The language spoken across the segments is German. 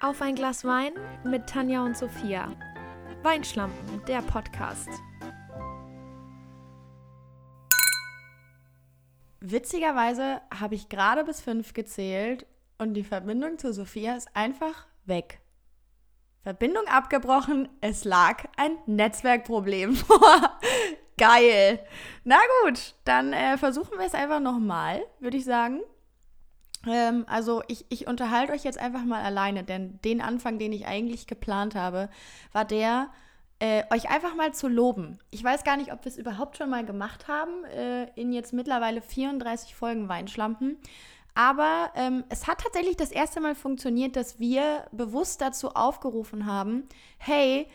Auf ein Glas Wein mit Tanja und Sophia. Weinschlampen, der Podcast. Witzigerweise habe ich gerade bis fünf gezählt und die Verbindung zu Sophia ist einfach weg. Verbindung abgebrochen, es lag ein Netzwerkproblem vor. Geil. Na gut, dann äh, versuchen wir es einfach nochmal, würde ich sagen. Ähm, also ich, ich unterhalte euch jetzt einfach mal alleine, denn den Anfang, den ich eigentlich geplant habe, war der, äh, euch einfach mal zu loben. Ich weiß gar nicht, ob wir es überhaupt schon mal gemacht haben, äh, in jetzt mittlerweile 34 Folgen Weinschlampen. Aber ähm, es hat tatsächlich das erste Mal funktioniert, dass wir bewusst dazu aufgerufen haben, hey,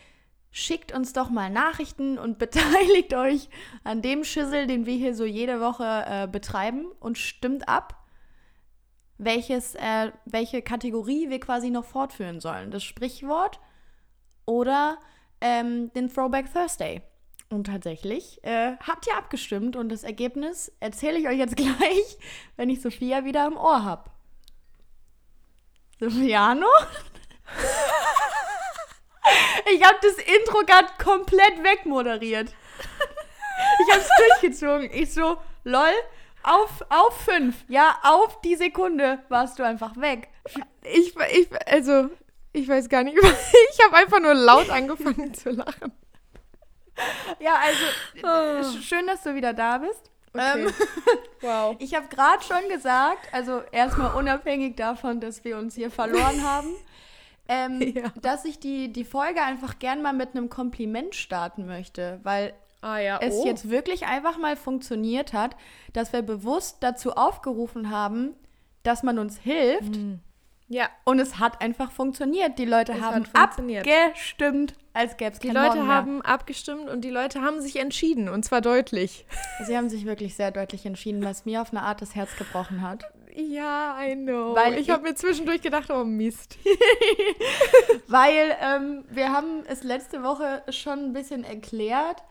schickt uns doch mal Nachrichten und beteiligt euch an dem Schüssel, den wir hier so jede Woche äh, betreiben und stimmt ab, welches, äh, welche Kategorie wir quasi noch fortführen sollen. Das Sprichwort oder ähm, den Throwback Thursday. Und tatsächlich äh, habt ihr abgestimmt und das Ergebnis erzähle ich euch jetzt gleich, wenn ich Sophia wieder am Ohr habe. Sophiano? ich habe das Intro gerade komplett wegmoderiert. Ich habe es durchgezogen. Ich so, lol, auf, auf fünf. Ja, auf die Sekunde warst du einfach weg. Ich, ich, also, ich weiß gar nicht. Ich habe einfach nur laut angefangen zu lachen. Ja, also oh. schön, dass du wieder da bist. Okay. Ähm, wow. Ich habe gerade schon gesagt, also erstmal unabhängig davon, dass wir uns hier verloren haben, ähm, ja. dass ich die, die Folge einfach gern mal mit einem Kompliment starten möchte, weil ah, ja. es oh. jetzt wirklich einfach mal funktioniert hat, dass wir bewusst dazu aufgerufen haben, dass man uns hilft. Mhm. Ja. Und es hat einfach funktioniert. Die Leute es haben abgestimmt, als gäbe es Die Leute haben abgestimmt und die Leute haben sich entschieden und zwar deutlich. Sie haben sich wirklich sehr deutlich entschieden, was mir auf eine Art das Herz gebrochen hat. Ja, I know. Weil ich habe mir zwischendurch gedacht, oh Mist. Weil ähm, wir haben es letzte Woche schon ein bisschen erklärt,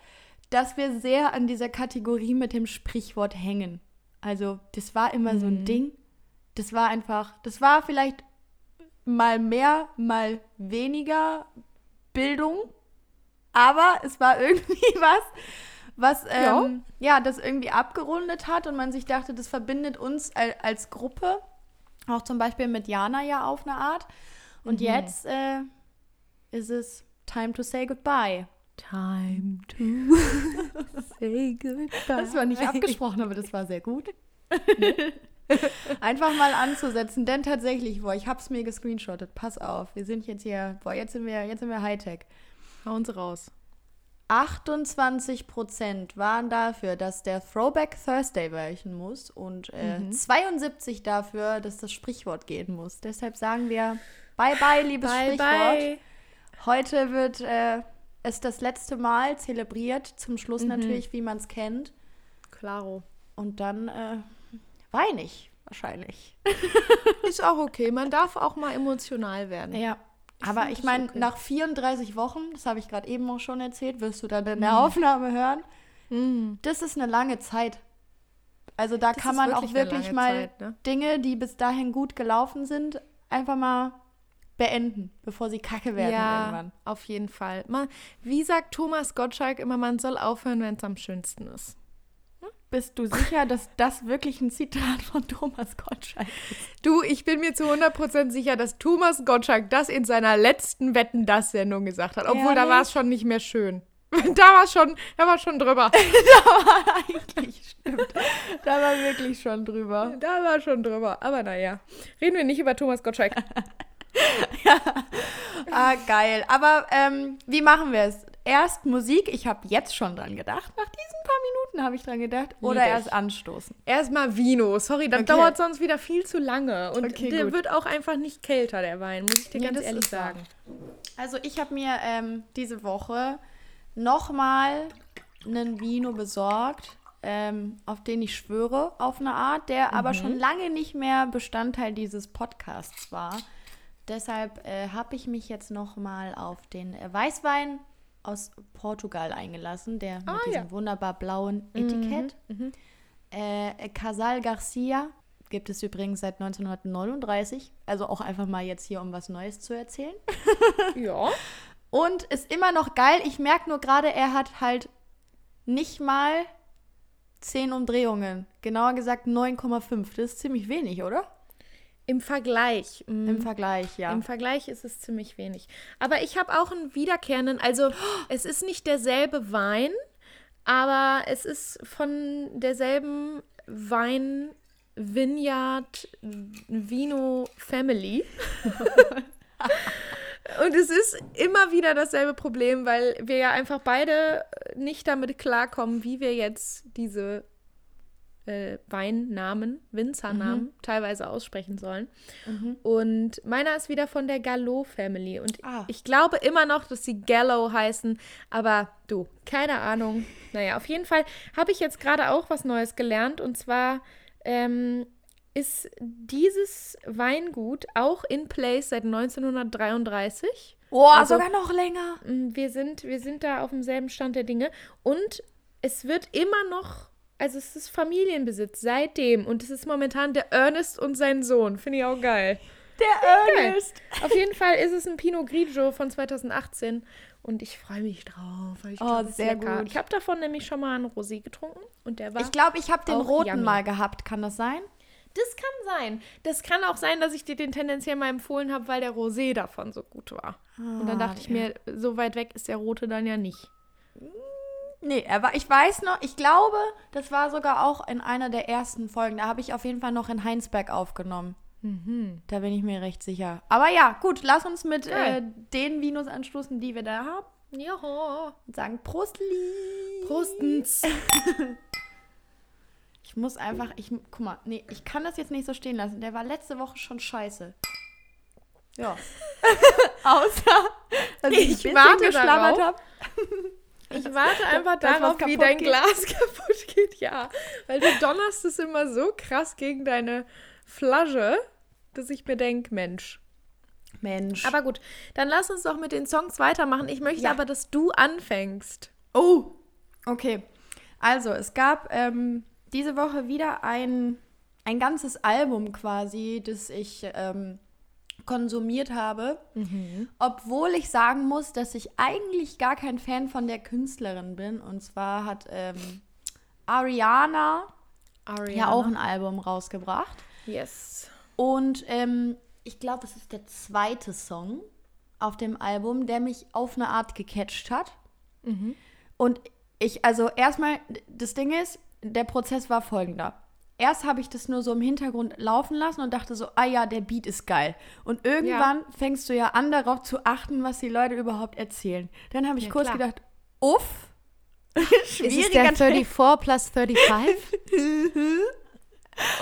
dass wir sehr an dieser Kategorie mit dem Sprichwort hängen. Also das war immer mhm. so ein mhm. Ding. Das war einfach, das war vielleicht mal mehr, mal weniger Bildung, aber es war irgendwie was, was ähm, ja. ja. das irgendwie abgerundet hat und man sich dachte, das verbindet uns als, als Gruppe, auch zum Beispiel mit Jana ja auf eine Art. Und mhm. jetzt äh, ist es time to say goodbye. Time to say goodbye. Das war nicht abgesprochen, aber das war sehr gut. Einfach mal anzusetzen, denn tatsächlich, boah, ich hab's mir gescreenshottet. Pass auf, wir sind jetzt hier, boah, jetzt sind wir, jetzt sind wir Hightech. Hauen Sie raus. 28% waren dafür, dass der Throwback Thursday weichen muss und äh, mhm. 72 dafür, dass das Sprichwort gehen muss. Deshalb sagen wir Bye bye, liebes bye, Sprichwort. Bye. Heute wird äh, es das letzte Mal zelebriert. Zum Schluss mhm. natürlich, wie man es kennt. Claro. Und dann äh, weine ich wahrscheinlich. Ist auch okay. Man darf auch mal emotional werden. Ja. Ich Aber ich meine, okay. nach 34 Wochen, das habe ich gerade eben auch schon erzählt, wirst du dann in der mhm. Aufnahme hören. Mhm. Das ist eine lange Zeit. Also da das kann man wirklich auch wirklich mal Zeit, ne? Dinge, die bis dahin gut gelaufen sind, einfach mal beenden, bevor sie kacke werden ja, irgendwann. Auf jeden Fall. Man, wie sagt Thomas Gottschalk immer, man soll aufhören, wenn es am schönsten ist. Bist du sicher, dass das wirklich ein Zitat von Thomas Gottschalk ist? Du, ich bin mir zu 100% sicher, dass Thomas Gottschalk das in seiner letzten Wetten das Sendung gesagt hat, obwohl Ehrlich? da war es schon nicht mehr schön. Da war schon, da war schon drüber. da war eigentlich, stimmt. Da war wirklich schon drüber. Da war schon drüber. Aber naja, reden wir nicht über Thomas Gottschalk. ja. Ah, geil. Aber ähm, wie machen wir es? Erst Musik, ich habe jetzt schon dran gedacht. Nach diesen paar Minuten habe ich dran gedacht. Oder Lieb erst anstoßen. Erstmal Vino. Sorry, das okay. dauert sonst wieder viel zu lange. Und okay, der gut. wird auch einfach nicht kälter, der Wein, muss ich dir ja, ganz ehrlich sagen. Also ich habe mir ähm, diese Woche nochmal einen Vino besorgt, ähm, auf den ich schwöre, auf eine Art, der mhm. aber schon lange nicht mehr Bestandteil dieses Podcasts war. Deshalb äh, habe ich mich jetzt nochmal auf den äh, Weißwein aus Portugal eingelassen, der mit diesem ja. wunderbar blauen Etikett. Mhm, mhm. Äh, Casal Garcia. Gibt es übrigens seit 1939. Also auch einfach mal jetzt hier, um was Neues zu erzählen. Ja. Und ist immer noch geil. Ich merke nur gerade, er hat halt nicht mal 10 Umdrehungen. Genauer gesagt 9,5. Das ist ziemlich wenig, oder? Im Vergleich. mm, Im Vergleich, ja. Im Vergleich ist es ziemlich wenig. Aber ich habe auch einen wiederkehrenden, also es ist nicht derselbe Wein, aber es ist von derselben Wein Vineyard Vino Family. Und es ist immer wieder dasselbe Problem, weil wir ja einfach beide nicht damit klarkommen, wie wir jetzt diese äh, Weinnamen, Winzernamen teilweise aussprechen sollen. Und meiner ist wieder von der Gallo Family. Und Ah. ich glaube immer noch, dass sie Gallo heißen, aber du, keine Ahnung. Naja, auf jeden Fall habe ich jetzt gerade auch was Neues gelernt. Und zwar ähm, ist dieses Weingut auch in place seit 1933. Boah, Also- sogar noch länger. Wir sind, wir sind da auf demselben Stand der Dinge. Und es wird immer noch, also es ist Familienbesitz seitdem. Und es ist momentan der Ernest und sein Sohn. Finde ich auch geil. Der Geil. Ernest. Auf jeden Fall ist es ein Pinot Grigio von 2018. Und ich freue mich drauf. Weil ich Oh, glaub, sehr lecker. gut. Ich habe davon nämlich schon mal einen Rosé getrunken. Und der war Ich glaube, ich habe den roten yummy. mal gehabt. Kann das sein? Das kann sein. Das kann auch sein, dass ich dir den tendenziell mal empfohlen habe, weil der Rosé davon so gut war. Und dann Ah, dachte ich ja. mir, so weit weg ist der rote dann ja nicht. Nee, er war, ich weiß noch, ich glaube, das war sogar auch in einer der ersten Folgen. Da habe ich auf jeden Fall noch in Heinsberg aufgenommen. Da bin ich mir recht sicher. Aber ja, gut, lass uns mit äh, Geil. den Vinos anstoßen, die wir da haben. Ja. Und sagen Prostli. Prostens. Ich muss einfach, ich, guck mal, nee, ich kann das jetzt nicht so stehen lassen. Der war letzte Woche schon scheiße. Ja. Außer, dass ich, ein Ich bisschen warte geschlabbert habe. Ich warte einfach darauf, wie dein geht. Glas kaputt geht. Ja, weil du donnerst es immer so krass gegen deine Flasche, dass ich mir denke, Mensch. Mensch. Aber gut, dann lass uns doch mit den Songs weitermachen. Ich möchte Ja. aber, dass du anfängst. Oh, okay. Also, es gab ähm, diese Woche wieder ein, ein ganzes Album quasi, das ich ähm, konsumiert habe. Obwohl ich sagen muss, dass ich eigentlich gar kein Fan von der Künstlerin bin. Und zwar hat ähm, Ariana Ariana. ja auch ein Album rausgebracht. Yes. Und ähm, ich glaube, es ist der zweite Song auf dem Album, der mich auf eine Art gecatcht hat. Und ich, also erstmal, das Ding ist, der Prozess war folgender. Erst habe ich das nur so im Hintergrund laufen lassen und dachte so, ah ja, der Beat ist geil. Und irgendwann fängst du ja an, darauf zu achten, was die Leute überhaupt erzählen. Dann habe ich Ja, kurz klar. gedacht, uff. Ist es der 34 plus 35?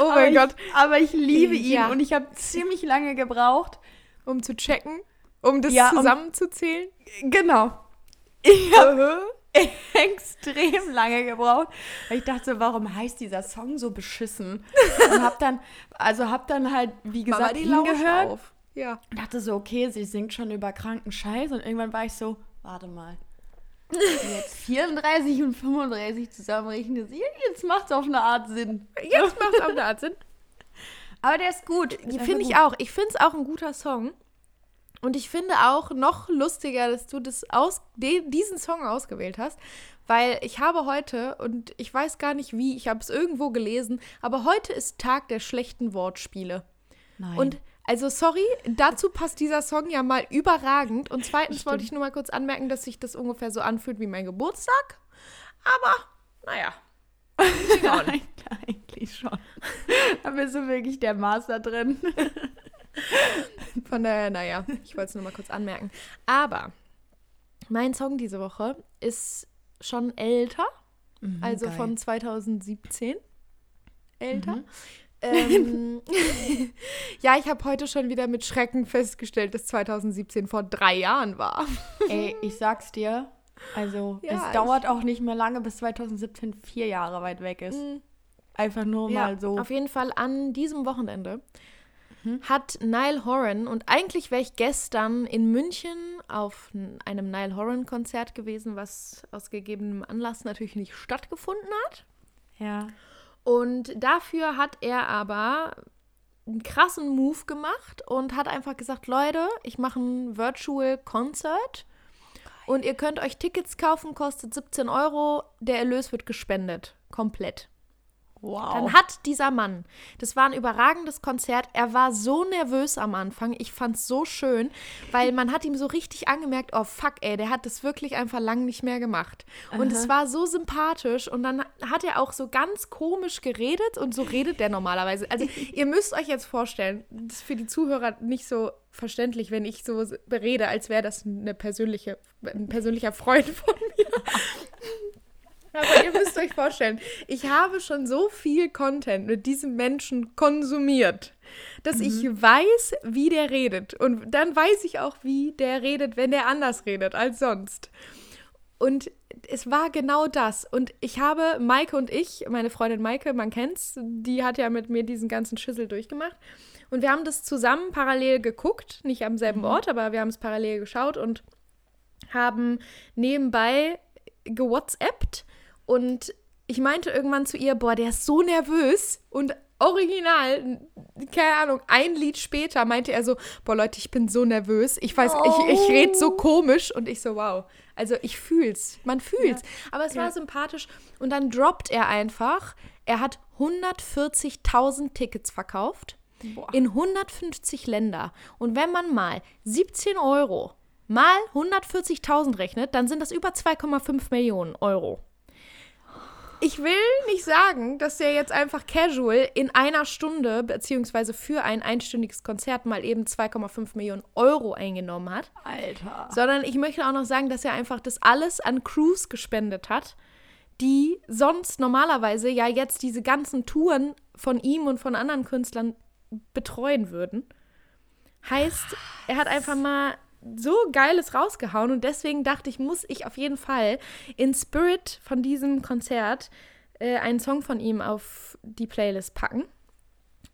oh aber mein ich, Gott. Aber ich liebe ihn Ja. und ich habe ziemlich lange gebraucht. Um zu checken, um das Ja, um- zusammenzuzählen. Genau. Ich habe extrem lange gebraucht, weil ich dachte, warum heißt dieser Song so beschissen? Und hab dann, also hab dann halt, wie gesagt, hingehört auf. Ja. und dachte so, okay, sie singt schon über kranken Scheiß und irgendwann war ich so, warte mal. Jetzt 34 und 35 zusammenrechnen, jetzt macht's auf eine Art Sinn. Jetzt macht es auch eine Art Sinn. Aber der ist gut. Finde ich auch. Ich finde es auch ein guter Song. Und ich finde auch noch lustiger, dass du das aus, den, diesen Song ausgewählt hast, weil ich habe heute, und ich weiß gar nicht wie, ich habe es irgendwo gelesen, aber heute ist Tag der schlechten Wortspiele. Nein. Und also sorry, dazu passt dieser Song ja mal überragend. Und zweitens wollte ich nur mal kurz anmerken, dass sich das ungefähr so anfühlt wie mein Geburtstag. Aber, naja. Eigentlich schon. Da bist du wirklich der Master drin. Von daher, naja, ich wollte es nur mal kurz anmerken. Aber mein Song diese Woche ist schon älter, also geil. von 2017. Älter. Ähm, ja, ich habe heute schon wieder mit Schrecken festgestellt, dass 2017 vor drei Jahren war. Ey, ich sag's dir. Also, Ja, es dauert auch nicht mehr lange, bis 2017 vier Jahre weit weg ist. Einfach nur Ja, mal so. auf jeden Fall an diesem Wochenende hat Niall Horan und eigentlich wäre ich gestern in München auf einem Niall Horan Konzert gewesen, was aus gegebenem Anlass natürlich nicht stattgefunden hat. Ja. Und dafür hat er aber einen krassen Move gemacht und hat einfach gesagt, Leute, ich mache ein Virtual Concert und ihr könnt euch Tickets kaufen, kostet 17 Euro, der Erlös wird gespendet, komplett. Wow. Dann hat dieser Mann, das war ein überragendes Konzert, er war so nervös am Anfang, ich fand's so schön, weil man hat ihm so richtig angemerkt, oh fuck ey, der hat das wirklich einfach lang nicht mehr gemacht. Und es war so sympathisch und dann hat er auch so ganz komisch geredet und so redet der normalerweise. Also ihr müsst euch jetzt vorstellen, das ist für die Zuhörer nicht so verständlich, wenn ich so berede, als wäre das eine persönliche, ein persönlicher Freund von mir. Aber ihr müsst euch vorstellen, ich habe schon so viel Content mit diesem Menschen konsumiert, dass ich weiß, wie der redet. Und dann weiß ich auch, wie der redet, wenn der anders redet als sonst. Und es war genau das. Und ich habe Maike und ich, meine Freundin Maike, man kennt's, die hat ja mit mir diesen ganzen Schüssel durchgemacht. Und wir haben das zusammen parallel geguckt, nicht am selben Ort, aber wir haben es parallel geschaut und haben nebenbei gewhatsappt und ich meinte irgendwann zu ihr, boah, der ist so nervös. Und original, keine Ahnung, ein Lied später meinte er so, boah Leute, ich bin so nervös, ich weiß, ich, ich rede so komisch. Und ich so, wow. Also ich fühl's, man fühl's. Aber es war sympathisch. Und dann droppt er einfach, er hat 140.000 Tickets verkauft in 150 Länder. Und wenn man mal 17 Euro mal 140.000 rechnet, dann sind das über 2,5 Millionen Euro. Ich will nicht sagen, dass der jetzt einfach casual in einer Stunde, beziehungsweise für ein einstündiges Konzert mal eben 2,5 Millionen Euro eingenommen hat, Alter. sondern ich möchte auch noch sagen, dass er einfach das alles an Crews gespendet hat, die sonst normalerweise ja jetzt diese ganzen Touren von ihm und von anderen Künstlern betreuen würden. Heißt, er hat einfach mal so Geiles rausgehauen und deswegen dachte ich, muss ich auf jeden Fall in Spirit von diesem Konzert äh, einen Song von ihm auf die Playlist packen.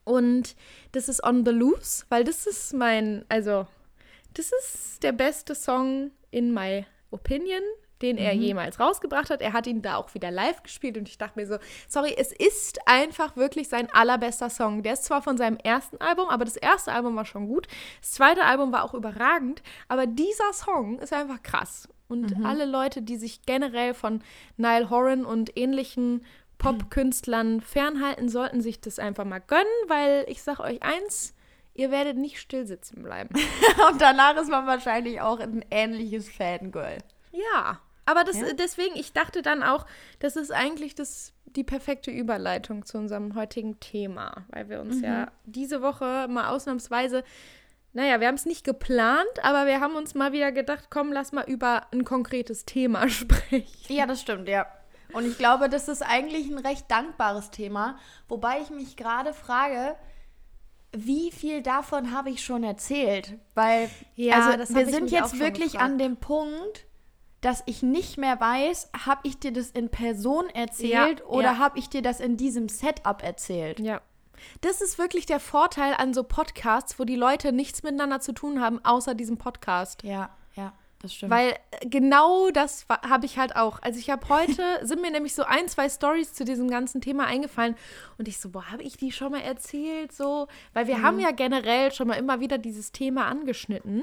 Und das ist On the Loose, weil das ist mein, also, das ist der beste Song in my opinion, den er jemals rausgebracht hat. Er hat ihn da auch wieder live gespielt und ich dachte mir so, sorry, es ist einfach wirklich sein allerbester Song. Der ist zwar von seinem ersten Album, aber das erste Album war schon gut. Das zweite Album war auch überragend, aber dieser Song ist einfach krass. Und alle Leute, die sich generell von Niall Horan und ähnlichen Pop-Künstlern fernhalten, sollten sich das einfach mal gönnen, weil ich sag euch eins, ihr werdet nicht still sitzen bleiben. Und danach ist man wahrscheinlich auch ein ähnliches Fangirl. Ja, aber das, Ja? deswegen, ich dachte dann auch, das ist eigentlich das, die perfekte Überleitung zu unserem heutigen Thema, weil wir uns ja diese Woche mal ausnahmsweise, naja, wir haben es nicht geplant, aber wir haben uns mal wieder gedacht, komm, lass mal über ein konkretes Thema sprechen. Ja, das stimmt, ja. Und ich glaube, das ist eigentlich ein recht dankbares Thema, wobei ich mich gerade frage, wie viel davon habe ich schon erzählt? Weil Ja, also wir sind jetzt wirklich gefragt. an dem Punkt, dass ich nicht mehr weiß, habe ich dir das in Person erzählt Ja, oder ja. habe ich dir das in diesem Setup erzählt? Ja. Das ist wirklich der Vorteil an so Podcasts, wo die Leute nichts miteinander zu tun haben, außer diesem Podcast. Ja, ja, das stimmt. Weil äh, genau das habe ich halt auch. Also ich habe heute, sind mir nämlich so ein, zwei Stories zu diesem ganzen Thema eingefallen und ich so, boah, habe ich die schon mal erzählt? So, weil wir haben ja generell schon mal immer wieder dieses Thema angeschnitten.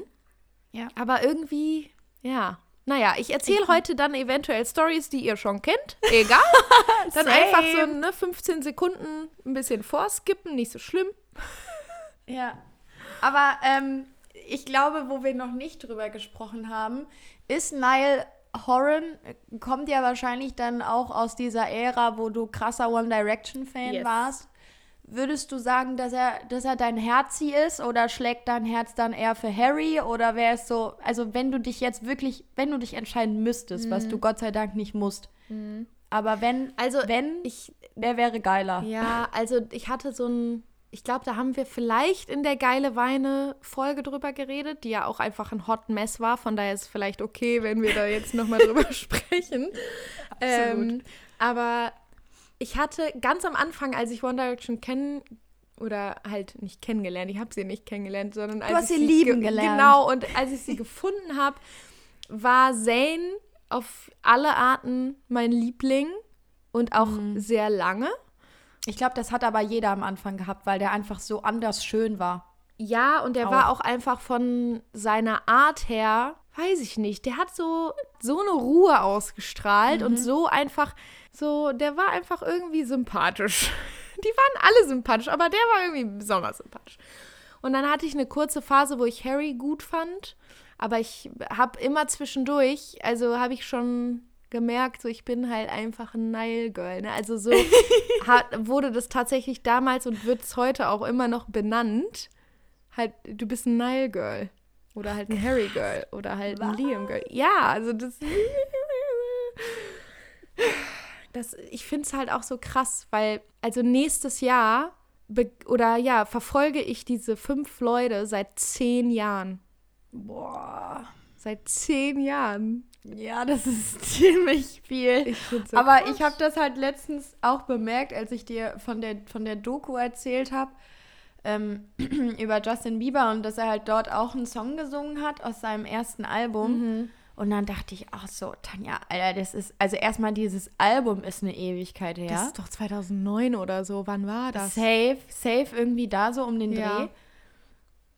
ja. Aber irgendwie, ja. Naja, ich erzähle heute dann eventuell Stories, die ihr schon kennt. Egal. dann einfach so ne, 15 Sekunden ein bisschen vorskippen, nicht so schlimm. Ja. Aber ähm, ich glaube, wo wir noch nicht drüber gesprochen haben, ist Niall Horan, kommt ja wahrscheinlich dann auch aus dieser Ära, wo du krasser One Direction-Fan Yes. warst. Würdest du sagen, dass er, dass er dein Herzi ist oder schlägt dein Herz dann eher für Harry oder wäre es so, also wenn du dich jetzt wirklich, wenn du dich entscheiden müsstest, was du Gott sei Dank nicht musst. Aber wenn, Also, wenn, Ich, wer wäre geiler? Ja, also ich hatte so ein, ich glaube, da haben wir vielleicht in der geile Weine Folge drüber geredet, die ja auch einfach ein Hot Mess war. Von daher ist es vielleicht okay, wenn wir da jetzt nochmal drüber sprechen. Ähm, aber ich hatte ganz am Anfang, als ich One Direction kennen oder halt nicht kennengelernt, ich habe sie nicht kennengelernt, sondern als hast ich sie lieben ge- gelernt. Genau, und als ich sie gefunden habe, war Zayn auf alle Arten mein Liebling und auch Mhm. sehr lange. Ich glaube, das hat aber jeder am Anfang gehabt, weil der einfach so anders schön war. Ja, und der Auch. war auch einfach von seiner Art her, weiß ich nicht, der hat so, so eine Ruhe ausgestrahlt und so einfach, so, der war einfach irgendwie sympathisch. Die waren alle sympathisch, aber der war irgendwie besonders sympathisch. Und dann hatte ich eine kurze Phase, wo ich Harry gut fand, aber ich habe immer zwischendurch, also habe ich schon gemerkt, so ich bin halt einfach ein Nile Girl. Ne? Also so hat, wurde das tatsächlich damals und wird es heute auch immer noch benannt. Halt, du bist ein Nile Girl. Oder halt ein Harry Girl. Oder halt ein Liam Girl. Ja, also das. das ich finde es halt auch so krass, weil, also nächstes Jahr oder ja, verfolge ich diese fünf Leute seit zehn Jahren. Boah. Seit zehn Jahren. Ja, das ist ziemlich viel. Ich so Aber krass. ich habe das halt letztens auch bemerkt, als ich dir von der, von der Doku erzählt habe, ähm, über Justin Bieber und dass er halt dort auch einen Song gesungen hat aus seinem ersten Album. Mhm. Und dann dachte ich auch so, Tanja, Alter, das ist, also erstmal dieses Album ist eine Ewigkeit her. Das ist doch 2009 oder so. Wann war das? Safe, safe irgendwie da so um den Ja. Dreh.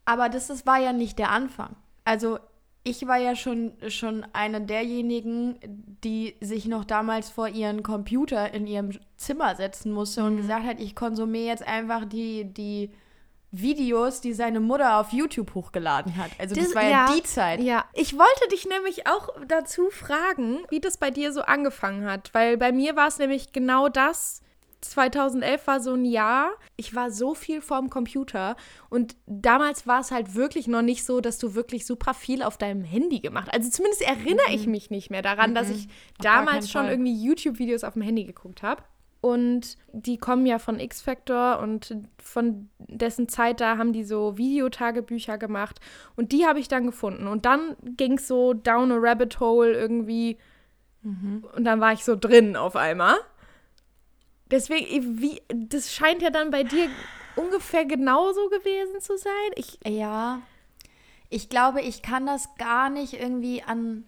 Aber das ist, war ja nicht der Anfang. Also ich war ja schon, schon eine derjenigen, die sich noch damals vor ihren Computer in ihrem Zimmer setzen musste Mhm. und gesagt hat, ich konsumiere jetzt einfach die, die Videos, die seine Mutter auf YouTube hochgeladen hat. Also das, war ja, die Zeit. Ja, ich wollte dich nämlich auch dazu fragen, wie das bei dir so angefangen hat, weil bei mir war es nämlich genau das. 2011 war so ein Jahr. Ich war so viel vorm Computer und damals war es halt wirklich noch nicht so, dass du wirklich super viel auf deinem Handy gemacht. Also zumindest erinnere ich mich nicht mehr daran, dass ich keinen damals schon Fall. irgendwie YouTube-Videos auf dem Handy geguckt habe. Und die kommen ja von X-Factor und von dessen Zeit da haben die so Videotagebücher gemacht. Und die habe ich dann gefunden. Und dann ging es so down a rabbit hole irgendwie. Und dann war ich so drin auf einmal. Deswegen, wie, das scheint ja dann bei dir ungefähr genauso gewesen zu sein. Ich, Ja, ich glaube, ich kann das gar nicht irgendwie an,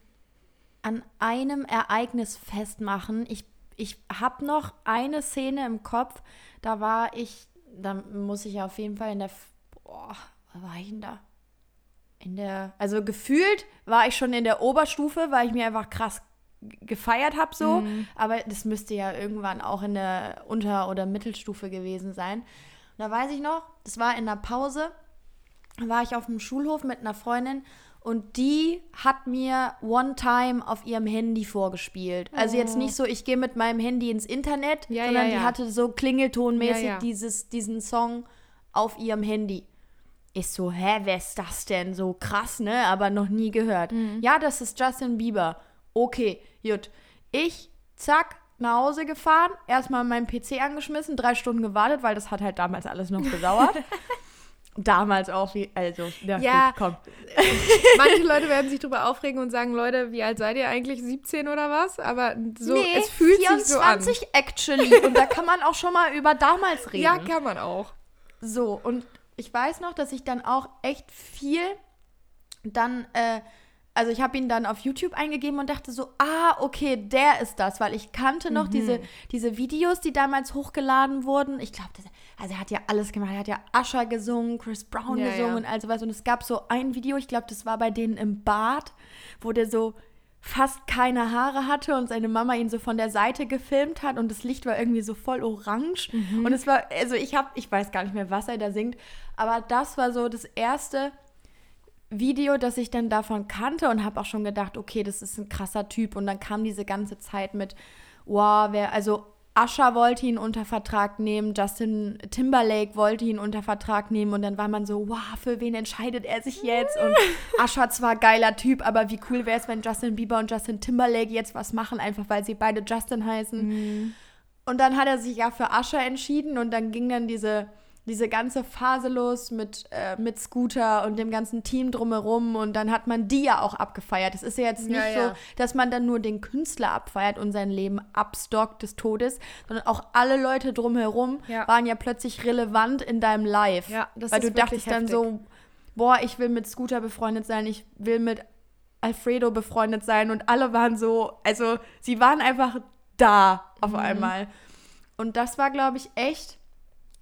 an einem Ereignis festmachen. Ich, ich habe noch eine Szene im Kopf, da war ich, da muss ich auf jeden Fall in der, boah, wo war ich denn da? In der, also gefühlt war ich schon in der Oberstufe, weil ich mir einfach krass gefeiert habe so, aber das müsste ja irgendwann auch in der Unter- oder Mittelstufe gewesen sein. Und da weiß ich noch, das war in der Pause, da war ich auf dem Schulhof mit einer Freundin und die hat mir One Time auf ihrem Handy vorgespielt. Also jetzt nicht so, ich gehe mit meinem Handy ins Internet, Ja, sondern ja, die ja. hatte so klingeltonmäßig. Dieses, diesen Song auf ihrem Handy. Ich so, hä, wer ist das denn? So krass, ne? Aber noch nie gehört. Mhm. Ja, das ist Justin Bieber. Okay, gut. Ich, zack, nach Hause gefahren, erstmal meinen PC angeschmissen, drei Stunden gewartet, weil das hat halt damals alles noch gedauert. damals auch, wie, also, ja, Ja. gut, komm. manche Leute werden sich darüber aufregen und sagen, Leute, wie alt seid ihr eigentlich? 17 oder was? Aber so, nee, es fühlt sich so an. 24 actually. Und da kann man auch schon mal über damals reden. Ja, kann man auch. So, und ich weiß noch, dass ich dann auch echt viel dann, äh, also ich habe ihn dann auf YouTube eingegeben und dachte so, ah, okay, der ist das, weil ich kannte noch diese, diese Videos, die damals hochgeladen wurden. Ich glaube, also er hat ja alles gemacht. Er hat ja Usher gesungen, Chris Brown Ja, gesungen ja. und all sowas. Und es gab so ein Video, ich glaube, das war bei denen im Bad, wo der so fast keine Haare hatte und seine Mama ihn so von der Seite gefilmt hat und das Licht war irgendwie so voll orange und es war also ich habe ich weiß gar nicht mehr was er da singt, aber das war so das erste Video, das ich dann davon kannte und habe auch schon gedacht, okay, das ist ein krasser Typ und dann kam diese ganze Zeit mit wow, wer also Usher wollte ihn unter Vertrag nehmen, Justin Timberlake wollte ihn unter Vertrag nehmen und dann war man so, wow, für wen entscheidet er sich jetzt? Und Usher zwar geiler Typ, aber wie cool wäre es, wenn Justin Bieber und Justin Timberlake jetzt was machen, einfach weil sie beide Justin heißen. Und dann hat er sich ja für Usher entschieden und dann ging dann diese, diese ganze Phase los mit, äh, mit Scooter und dem ganzen Team drumherum und dann hat man die ja auch abgefeiert. Es ist ja jetzt nicht Ja, ja. so, dass man dann nur den Künstler abfeiert und sein Leben abstockt des Todes, sondern auch alle Leute drumherum Ja. waren ja plötzlich relevant in deinem Live. Ja, das Weil ist du dachtest dann heftig. so, boah, ich will mit Scooter befreundet sein, ich will mit Alfredo befreundet sein und alle waren so, also sie waren einfach da auf Mhm. einmal. und das war, glaube ich, echt,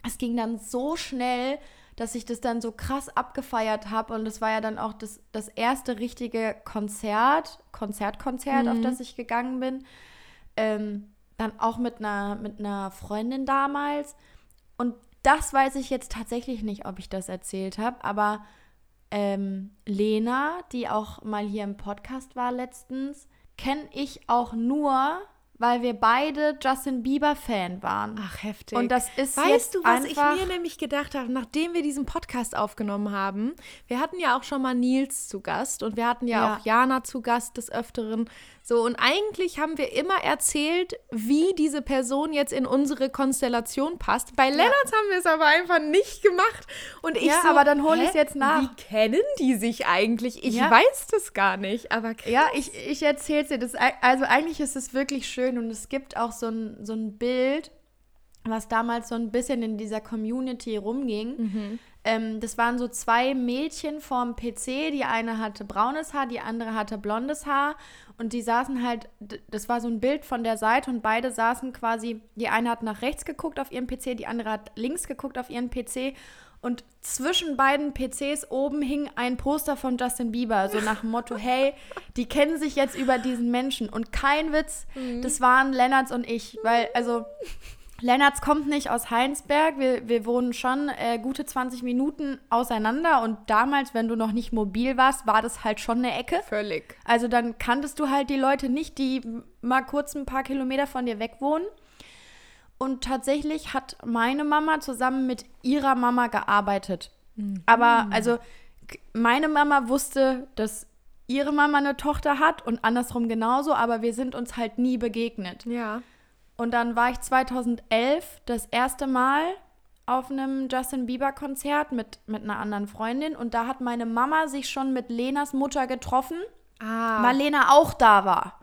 es ging dann so schnell, dass ich das dann so krass abgefeiert habe. Und das war ja dann auch das, das erste richtige Konzert, Konzertkonzert, mhm. auf das ich gegangen bin. Ähm, dann auch mit einer, mit einer Freundin damals. Und das weiß ich jetzt tatsächlich nicht, ob ich das erzählt habe, aber ähm, Lena, die auch mal hier im Podcast war letztens, kenne ich auch nur, weil wir beide Justin Bieber-Fan waren. Ach, heftig. Und das ist Weißt du, was ich mir nämlich gedacht habe, nachdem wir diesen Podcast aufgenommen haben? Wir hatten ja auch schon mal Nils zu Gast und wir hatten ja, ja. auch Jana zu Gast des Öfteren. So, und eigentlich haben wir immer erzählt, wie diese Person jetzt in unsere Konstellation passt. Bei Lennart ja. haben wir es aber einfach nicht gemacht. Und ich ja, so, aber dann hole ich es jetzt nach. Wie kennen die sich eigentlich? Ich ja. weiß das gar nicht, aber krass. Ja, ich, ich erzähle es dir. Das, also eigentlich ist es wirklich schön und es gibt auch so ein, so ein Bild, was damals so ein bisschen in dieser Community rumging. Mhm. Ähm, das waren so zwei Mädchen vorm PC. Die eine hatte braunes Haar, die andere hatte blondes Haar. Und die saßen halt, das war so ein Bild von der Seite und beide saßen quasi, die eine hat nach rechts geguckt auf ihren PC, die andere hat links geguckt auf ihren PC. Und zwischen beiden PCs oben hing ein Poster von Justin Bieber, so nach dem Motto, hey, die kennen sich jetzt über diesen Menschen. Und kein Witz, mhm. das waren Lennarts und ich. Weil, also, Lennarts kommt nicht aus Heinsberg. Wir, wir wohnen schon äh, gute 20 Minuten auseinander. Und damals, wenn du noch nicht mobil warst, war das halt schon eine Ecke. Völlig. Also dann kanntest du halt die Leute nicht, die mal kurz ein paar Kilometer von dir weg wohnen. Und tatsächlich hat meine Mama zusammen mit ihrer Mama gearbeitet. Mhm. Aber also meine Mama wusste, dass ihre Mama eine Tochter hat und andersrum genauso, aber wir sind uns halt nie begegnet. Ja. Und dann war ich 2011 das erste Mal auf einem Justin Bieber-Konzert mit, mit einer anderen Freundin. Und da hat meine Mama sich schon mit Lenas Mutter getroffen, ah. weil Lena auch da war.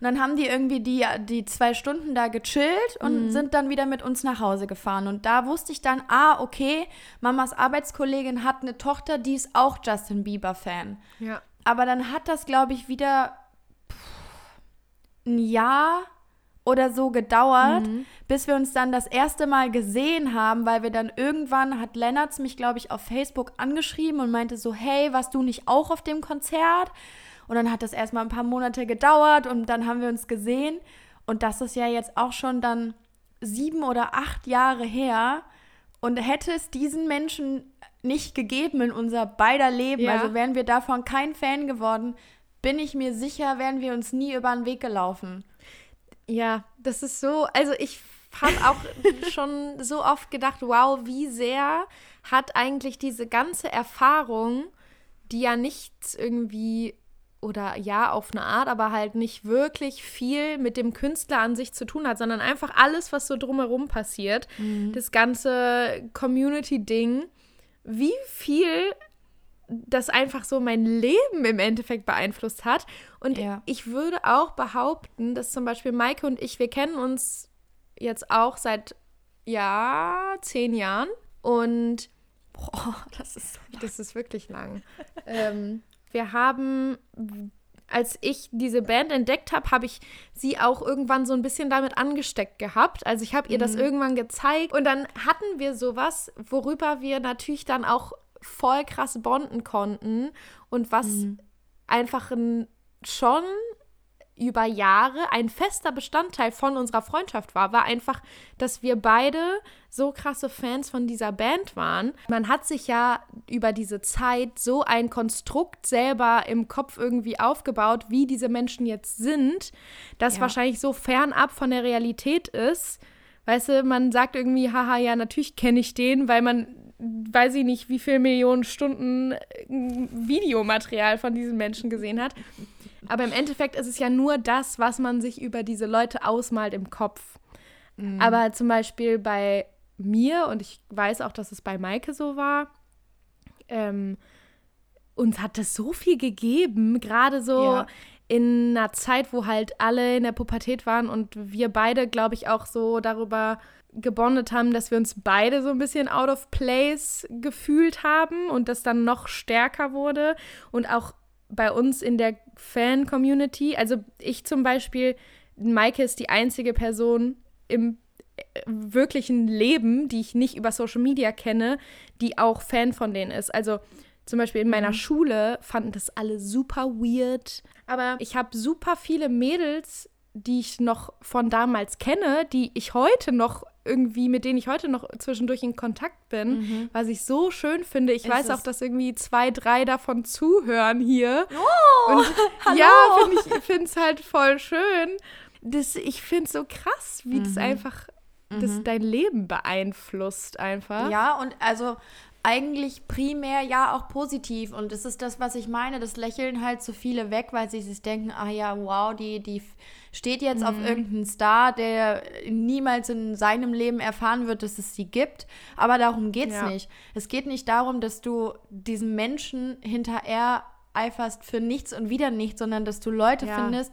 Und dann haben die irgendwie die, die zwei Stunden da gechillt und mhm. sind dann wieder mit uns nach Hause gefahren. Und da wusste ich dann, ah, okay, Mamas Arbeitskollegin hat eine Tochter, die ist auch Justin Bieber-Fan. Ja. Aber dann hat das, glaube ich, wieder pff, ein Jahr oder so gedauert, mhm. bis wir uns dann das erste Mal gesehen haben, weil wir dann irgendwann hat Lennartz mich, glaube ich, auf Facebook angeschrieben und meinte so, hey, warst du nicht auch auf dem Konzert? Und dann hat das erstmal ein paar Monate gedauert und dann haben wir uns gesehen. Und das ist ja jetzt auch schon dann sieben oder acht Jahre her. Und hätte es diesen Menschen nicht gegeben in unser beider Leben, ja. also wären wir davon kein Fan geworden, bin ich mir sicher, wären wir uns nie über den Weg gelaufen. Ja, das ist so, also ich habe auch schon so oft gedacht, wow, wie sehr hat eigentlich diese ganze Erfahrung, die ja nichts irgendwie oder ja, auf eine Art, aber halt nicht wirklich viel mit dem Künstler an sich zu tun hat, sondern einfach alles, was so drumherum passiert, mhm. das ganze Community-Ding, wie viel das einfach so mein Leben im Endeffekt beeinflusst hat. Und ja. ich würde auch behaupten, dass zum Beispiel Maike und ich, wir kennen uns jetzt auch seit, ja, zehn Jahren. Und boah, das ist, so das ist wirklich lang. ähm, wir haben, als ich diese Band entdeckt habe, habe ich sie auch irgendwann so ein bisschen damit angesteckt gehabt. Also ich habe ihr mhm. das irgendwann gezeigt. Und dann hatten wir sowas, worüber wir natürlich dann auch voll krass bonden konnten und was mhm. einfach ein, schon über Jahre ein fester Bestandteil von unserer Freundschaft war, war einfach, dass wir beide so krasse Fans von dieser Band waren. Man hat sich ja über diese Zeit so ein Konstrukt selber im Kopf irgendwie aufgebaut, wie diese Menschen jetzt sind, das ja. wahrscheinlich so fernab von der Realität ist. Weißt du, man sagt irgendwie, haha, ja, natürlich kenne ich den, weil man weiß ich nicht, wie viele Millionen Stunden äh, Videomaterial von diesen Menschen gesehen hat. Aber im Endeffekt ist es ja nur das, was man sich über diese Leute ausmalt im Kopf. Mhm. Aber zum Beispiel bei mir, und ich weiß auch, dass es bei Maike so war, ähm, uns hat das so viel gegeben, gerade so ja. in einer Zeit, wo halt alle in der Pubertät waren und wir beide, glaube ich, auch so darüber gebondet haben, dass wir uns beide so ein bisschen out of place gefühlt haben und das dann noch stärker wurde und auch bei uns in der Fan-Community. Also ich zum Beispiel, Maike ist die einzige Person im äh, wirklichen Leben, die ich nicht über Social Media kenne, die auch Fan von denen ist. Also zum Beispiel in meiner Mhm. Schule fanden das alle super weird. Aber ich habe super viele Mädels, die ich noch von damals kenne, die ich heute noch irgendwie, mit denen ich heute noch zwischendurch in Kontakt bin, was ich so schön finde. Ich Mhm. Ist weiß auch, dass irgendwie zwei, drei davon zuhören hier. Oh, Und hallo. ja, finde ich finde es halt voll schön. Das, ich finde es so krass, wie Mhm. das einfach das dein Leben beeinflusst einfach. Ja, und also eigentlich primär ja auch positiv. Und das ist das, was ich meine. Das lächeln halt so viele weg, weil sie sich denken, ah ja, wow, die, die steht jetzt auf irgendeinen Star, der niemals in seinem Leben erfahren wird, dass es sie gibt. Aber darum geht es Ja. nicht. Es geht nicht darum, dass du diesen Menschen hinterher eiferst für nichts und wieder nichts, sondern dass du Leute Ja. findest,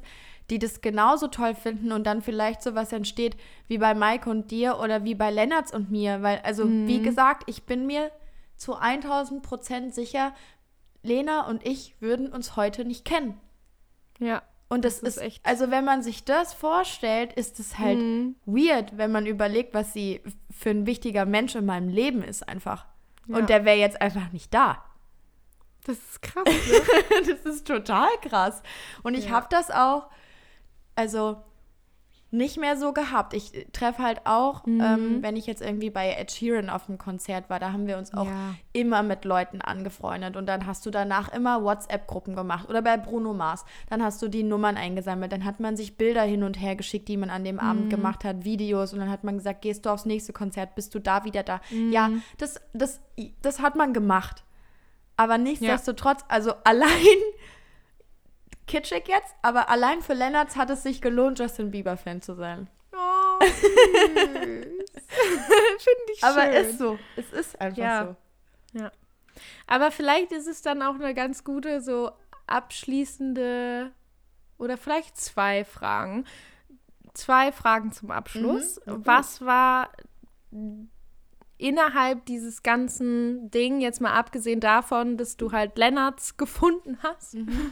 die das genauso toll finden und dann vielleicht sowas entsteht wie bei Mike und dir oder wie bei Lennarts und mir. Weil, also, wie gesagt, ich bin mir zu 1000 Prozent sicher, Lena und ich würden uns heute nicht kennen. Ja. Und das, Das ist ist, echt- also wenn man sich das vorstellt, ist es halt Mhm. weird, wenn man überlegt, was sie für ein wichtiger Mensch in meinem Leben ist einfach. Ja. Und der wäre jetzt einfach nicht da. Das ist krass. Ne? das ist total krass. Und ich Ja. habe das auch, also nicht mehr so gehabt. Ich treffe halt auch, Mhm. ähm, wenn ich jetzt irgendwie bei Ed Sheeran auf dem Konzert war, da haben wir uns auch Ja. immer mit Leuten angefreundet. Und dann hast du danach immer WhatsApp-Gruppen gemacht. Oder bei Bruno Mars. Dann hast du die Nummern eingesammelt. Dann hat man sich Bilder hin und her geschickt, die man an dem Mhm. Abend gemacht hat, Videos. Und dann hat man gesagt, gehst du aufs nächste Konzert, bist du da wieder da. Mhm. Ja, das, das, das hat man gemacht. Aber nichtsdestotrotz, also allein, kitschig jetzt, aber allein für Lennart's hat es sich gelohnt, Justin Bieber-Fan zu sein. Oh. Finde ich Aber schön. ist so. Es ist einfach Ja. so. Aber vielleicht ist es dann auch eine ganz gute, so abschließende oder vielleicht zwei Fragen. Zwei Fragen zum Abschluss. Mhm. Was war innerhalb dieses ganzen Ding, jetzt mal abgesehen davon, dass du halt Lennarts gefunden hast, Mhm.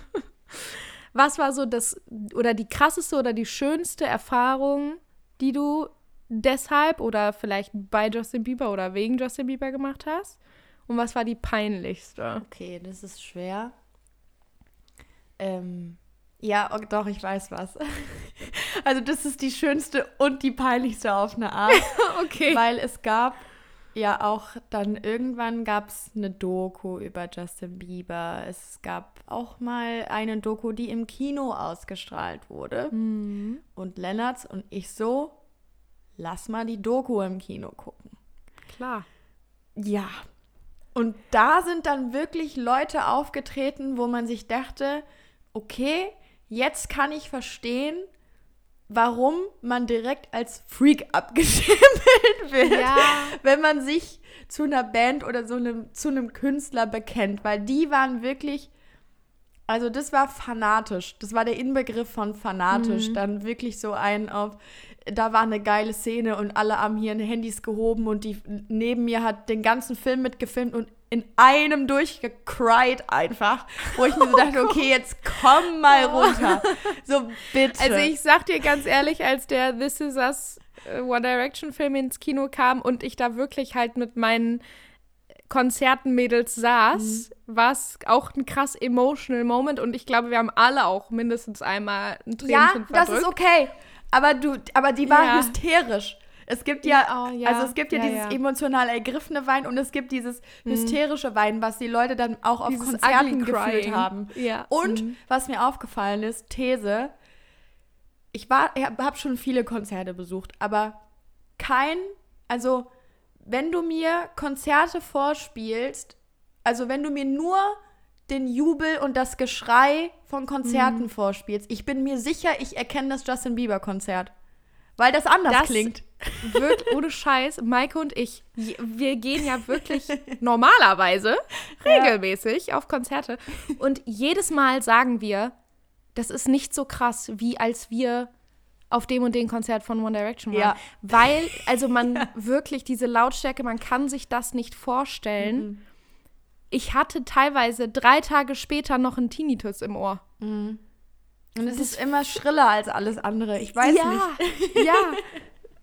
Was war so das oder die krasseste oder die schönste Erfahrung, die du deshalb oder vielleicht bei Justin Bieber oder wegen Justin Bieber gemacht hast? Und was war die peinlichste? Okay, das ist schwer. Ähm, ja, oh, doch, ich weiß was. Also das ist die schönste und die peinlichste auf eine Art, Okay. weil es gab ja auch dann irgendwann gab es eine Doku über Justin Bieber. Es gab auch mal eine Doku, die im Kino ausgestrahlt wurde. Mhm. Und Lennart's und ich so, lass mal die Doku im Kino gucken. Klar. Ja. Und da sind dann wirklich Leute aufgetreten, wo man sich dachte, okay, jetzt kann ich verstehen, warum man direkt als Freak abgestempelt wird, Ja. wenn man sich zu einer Band oder so einem, zu einem Künstler bekennt, weil die waren wirklich, also das war fanatisch, das war der Inbegriff von fanatisch, Mhm. dann dann wirklich so ein auf, da war eine geile Szene und alle haben hier Handys gehoben und die neben mir hat den ganzen Film mitgefilmt und in einem durchgecried einfach, wo ich mir so dachte, okay, jetzt komm mal runter. So, bitte. Also ich sag dir ganz ehrlich, als der This Is Us äh, One Direction Film ins Kino kam und ich da wirklich halt mit meinen Konzertenmädels saß, war es auch ein krass emotional Moment und ich glaube, wir haben alle auch mindestens einmal ein ja, Tränchen das verdrückt. ist okay. Aber du, aber die war Ja. hysterisch. Es gibt ja, oh, ja. also es gibt ja, Ja, dieses ja. emotional ergriffene Wein und es gibt dieses hysterische Wein, was die Leute dann auch auf Dieses Konzerten gefühlt haben. Ja. Und Mhm. was mir aufgefallen ist, These, ich war, habe hab schon viele Konzerte besucht, aber kein, also wenn du mir Konzerte vorspielst, also wenn du mir nur den Jubel und das Geschrei von Konzerten vorspielst, ich bin mir sicher, ich erkenne das Justin Bieber Konzert, weil das anders Das- klingt. Wirklich, ohne Scheiß, Maike und ich, wir gehen ja wirklich normalerweise regelmäßig auf Konzerte. Und jedes Mal sagen wir, das ist nicht so krass, wie als wir auf dem und dem Konzert von One Direction waren. Ja. Weil, also man wirklich diese Lautstärke, man kann sich das nicht vorstellen. Ich hatte teilweise drei Tage später noch einen Tinnitus im Ohr. Und es ist immer schriller als alles andere. Ich weiß ja, nicht. ja.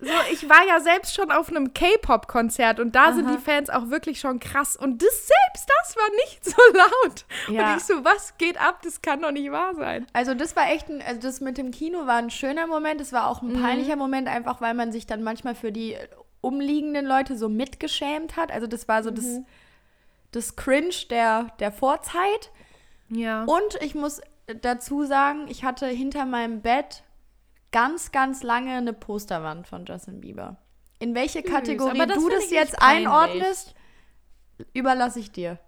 So, ich war ja selbst schon auf einem K-Pop-Konzert und da Aha. sind die Fans auch wirklich schon krass. Und das selbst das war nicht so laut. Ja. Und ich so, was geht ab? Das kann doch nicht wahr sein. Also das war echt ein, also das mit dem Kino war ein schöner Moment. Es war auch ein Mhm. peinlicher Moment, einfach weil man sich dann manchmal für die umliegenden Leute so mitgeschämt hat. Also das war so Mhm. das, das Cringe der, der Vorzeit. Ja. Und ich muss dazu sagen, ich hatte hinter meinem Bett ganz, ganz lange eine Posterwand von Justin Bieber. In welche Kategorie das du das jetzt einordnest, überlasse ich dir.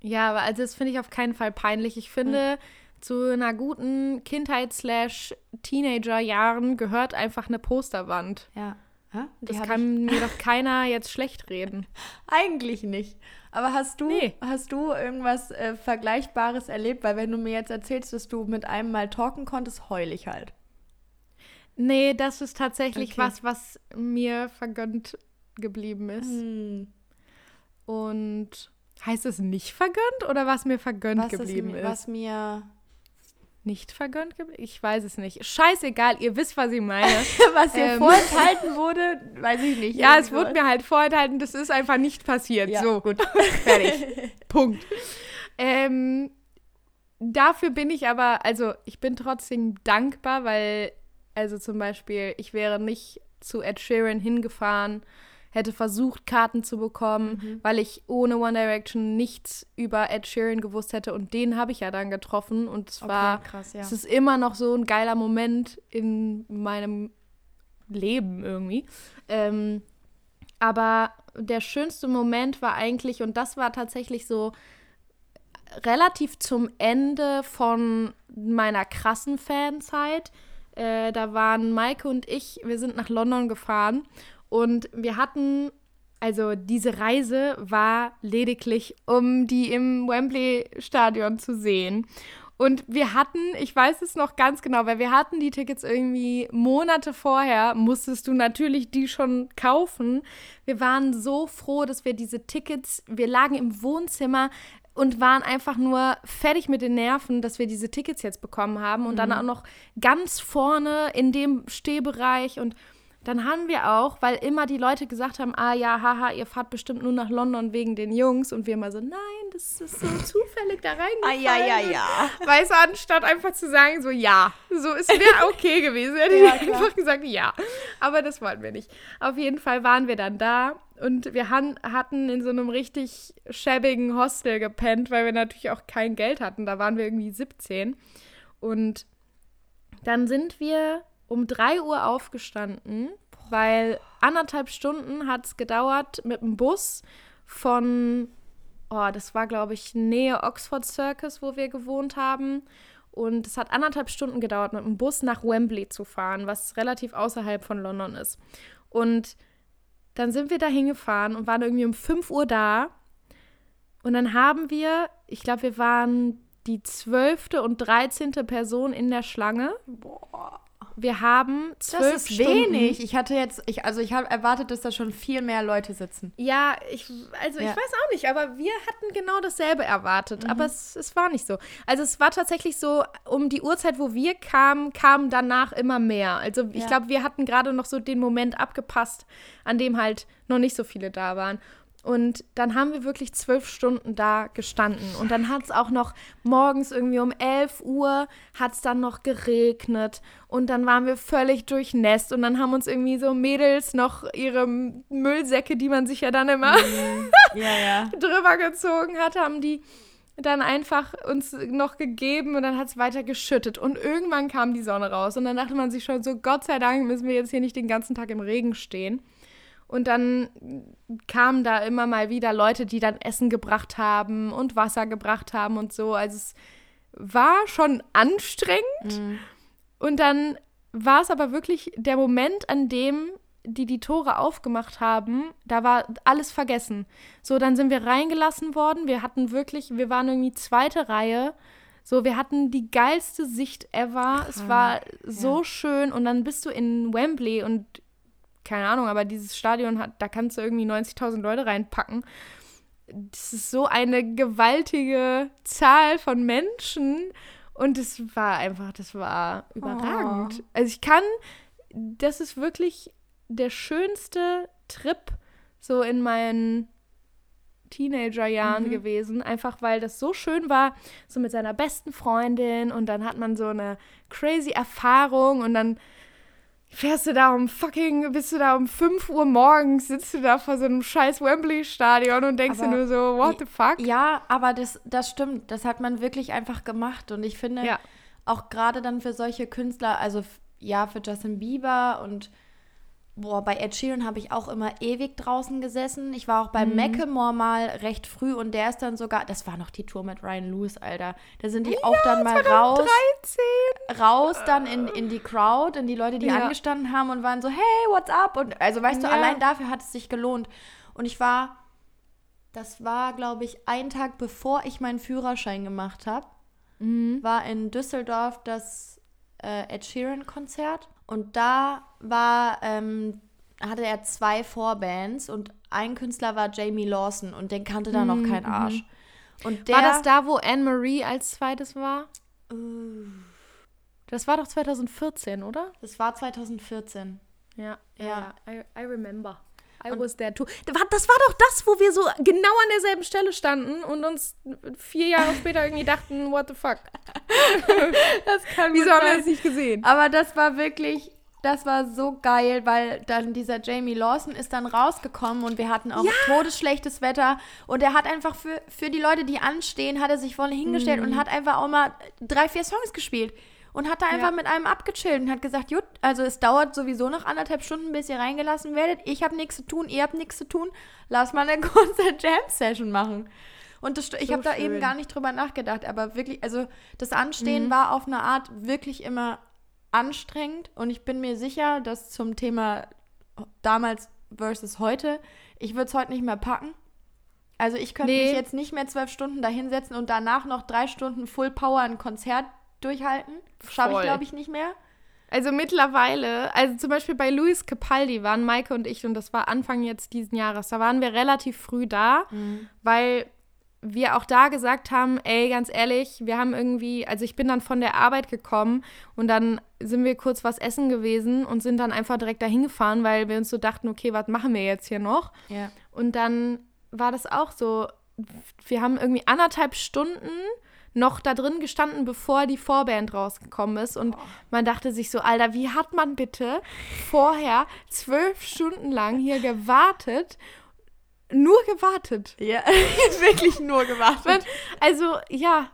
Ja, aber also das finde ich auf keinen Fall peinlich. Ich finde, zu einer guten Kindheit-Teenager-Jahren gehört einfach eine Posterwand. Ja. Die Das hab ich- kann mir doch keiner jetzt schlecht reden. Eigentlich nicht. Aber hast du, Nee. hast du irgendwas äh, Vergleichbares erlebt? Weil wenn du mir jetzt erzählst, dass du mit einem mal talken konntest, heul ich halt. Nee, das ist tatsächlich Okay. was, was mir vergönnt geblieben ist. Hm. Und heißt es nicht vergönnt oder was mir vergönnt Was, ist, geblieben mir- ist? was mir Nicht vergönnt geblieben? Ich weiß es nicht. Scheißegal, ihr wisst, was ich meine. was dir Ähm. vorenthalten wurde, weiß ich nicht. ja, es wurde mir halt vorenthalten, das ist einfach nicht passiert. Ja, so, gut, fertig. Punkt. Ähm, dafür bin ich aber, also ich bin trotzdem dankbar, weil, also zum Beispiel, ich wäre nicht zu Ed Sheeran hingefahren, hätte versucht, Karten zu bekommen, Mhm. weil ich ohne One Direction nichts über Ed Sheeran gewusst hätte und den habe ich ja dann getroffen und es Okay, war, krass, ja. es ist immer noch so ein geiler Moment in meinem Leben irgendwie. Ähm, aber der schönste Moment war eigentlich, und das war tatsächlich so relativ zum Ende von meiner krassen Fanzeit. Äh, da waren Maike und ich, wir sind nach London gefahren und wir hatten, also diese Reise war lediglich, um die im Wembley-Stadion zu sehen. Und wir hatten, ich weiß es noch ganz genau, weil wir hatten die Tickets irgendwie Monate vorher, musstest du natürlich die schon kaufen. Wir waren so froh, dass wir diese Tickets, wir lagen im Wohnzimmer und waren einfach nur fertig mit den Nerven, dass wir diese Tickets jetzt bekommen haben und dann auch noch ganz vorne in dem Stehbereich und dann haben wir auch, weil immer die Leute gesagt haben, ah ja, haha, ihr fahrt bestimmt nur nach London wegen den Jungs und wir immer so, nein, das ist so zufällig da reingefallen. Ah, ja, ja, ja. Weißt du, anstatt einfach zu sagen, so ja, so es wäre okay gewesen, hätte Ja, ich einfach gesagt, ja. Aber das wollten wir nicht. Auf jeden Fall waren wir dann da und wir han hatten in so einem richtig schäbigen Hostel gepennt, weil wir natürlich auch kein Geld hatten. Da waren wir irgendwie 17. Und dann sind wir um 3 Uhr aufgestanden, weil anderthalb Stunden hat es gedauert mit dem Bus von, oh, das war, glaube ich, Nähe Oxford Circus, wo wir gewohnt haben. Und es hat anderthalb Stunden gedauert, mit dem Bus nach Wembley zu fahren, was relativ außerhalb von London ist. Und dann sind wir da hingefahren und waren irgendwie um 5 Uhr da. Und dann haben wir, ich glaube, wir waren die zwölfte und dreizehnte Person in der Schlange. Boah. Wir haben Das zwölf ist Stunden. wenig. Ich hatte jetzt, ich, also ich habe erwartet, dass da schon viel mehr Leute sitzen. Ja, ich, also Ja. ich weiß auch nicht, aber wir hatten genau dasselbe erwartet. Aber es, es war nicht so. Also es war tatsächlich so, um die Uhrzeit, wo wir kamen, kamen danach immer mehr. Also ich Ja. glaube, wir hatten gerade noch so den Moment abgepasst, an dem halt noch nicht so viele da waren. Und dann haben wir wirklich zwölf Stunden da gestanden. Und dann hat es auch noch morgens irgendwie um 11 Uhr hat es dann noch geregnet. Und dann waren wir völlig durchnässt. Und dann haben uns irgendwie so Mädels noch ihre Müllsäcke, die man sich ja dann immer Ja, ja. drüber gezogen hat, haben die dann einfach uns noch gegeben und dann hat es weiter geschüttet. Und irgendwann kam die Sonne raus. Und dann dachte man sich schon so, Gott sei Dank müssen wir jetzt hier nicht den ganzen Tag im Regen stehen. Und dann kamen da immer mal wieder Leute, die dann Essen gebracht haben und Wasser gebracht haben und so. Also es war schon anstrengend. Und dann war es aber wirklich der Moment, an dem die die Tore aufgemacht haben, da war alles vergessen. So, dann sind wir reingelassen worden. Wir hatten wirklich, wir waren irgendwie zweite Reihe. So, wir hatten die geilste Sicht ever. es war so schön. Und dann bist du in Wembley und keine Ahnung, aber dieses Stadion hat, da kannst du irgendwie 90.000 Leute reinpacken. Das ist so eine gewaltige Zahl von Menschen und es war einfach, das war überragend. Also ich kann, das ist wirklich der schönste Trip so in meinen Teenagerjahren Mhm. gewesen, einfach weil das so schön war, so mit seiner besten Freundin und dann hat man so eine crazy Erfahrung und dann fährst du da um fucking, bist du da um 5 Uhr morgens, sitzt du da vor so einem scheiß Wembley-Stadion und denkst Aber dir nur so, what the fuck? Ja, aber das, das stimmt. Das hat man wirklich einfach gemacht. Und ich finde, Ja. auch gerade dann für solche Künstler, also ja, für Justin Bieber und boah, bei Ed Sheeran habe ich auch immer ewig draußen gesessen. Ich war auch bei Macklemore mal recht früh und der ist dann sogar, das war noch die Tour mit Ryan Lewis, Alter. Da sind die auch dann mal raus, 13. raus dann in, in die Crowd, in die Leute, die Ja. angestanden haben und waren so, hey, what's up? Und also weißt du, Ja. allein dafür hat es sich gelohnt. Und ich war, das war, glaube ich, ein Tag bevor ich meinen Führerschein gemacht habe, Mhm. war in Düsseldorf das äh, Ed Sheeran-Konzert. Und da war, ähm, hatte er zwei Vorbands und ein Künstler war Jamie Lawson und den kannte da noch kein Arsch. Und der, Mhm, War das da, wo Anne-Marie als zweites war? Uh, Das war doch 2014, oder? das war 2014. Ja, Ja. I, I remember. I Und- was there too. Das war doch das, wo wir so genau an derselben Stelle standen und uns vier Jahre später irgendwie dachten, what the fuck? Das kann Wieso haben wir das nicht gesehen? Aber das war wirklich, das war so geil, weil dann dieser Jamie Lawson ist dann rausgekommen und wir hatten auch todesschlechtes Wetter und er hat einfach für, für die Leute, die anstehen, hat er sich vorne hingestellt und hat einfach auch mal drei, vier Songs gespielt und hat da einfach Ja. mit einem abgechillt und hat gesagt, gut, also es dauert sowieso noch anderthalb Stunden, bis ihr reingelassen werdet. Ich habe nichts zu tun, ihr habt nichts zu tun. Lass mal eine kurze Jam-Session machen. Und das, ich So habe da eben gar nicht drüber nachgedacht, aber wirklich, also das Anstehen war auf eine Art wirklich immer anstrengend und ich bin mir sicher, dass zum Thema damals versus heute, ich würde es heute nicht mehr packen. Also ich könnte Nee. mich jetzt nicht mehr zwölf Stunden da hinsetzen und danach noch drei Stunden Full Power ein Konzert durchhalten. Schaffe ich, glaube ich, nicht mehr. Also mittlerweile, also zum Beispiel bei Luis Capaldi waren Maike und ich, und das war Anfang jetzt diesen Jahres, da waren wir relativ früh da, weil wir auch da gesagt haben, ey, ganz ehrlich, wir haben irgendwie, also ich bin dann von der Arbeit gekommen und dann sind wir kurz was essen gewesen und sind dann einfach direkt dahin gefahren, weil wir uns so dachten, okay, was machen wir jetzt hier noch? Ja. Und dann war das auch so, wir haben irgendwie anderthalb Stunden noch da drin gestanden, bevor die Vorband rausgekommen ist. Und man dachte sich so, Alter, wie hat man bitte vorher zwölf Stunden lang hier gewartet? Nur gewartet. Ja, wirklich nur gewartet. Also ja,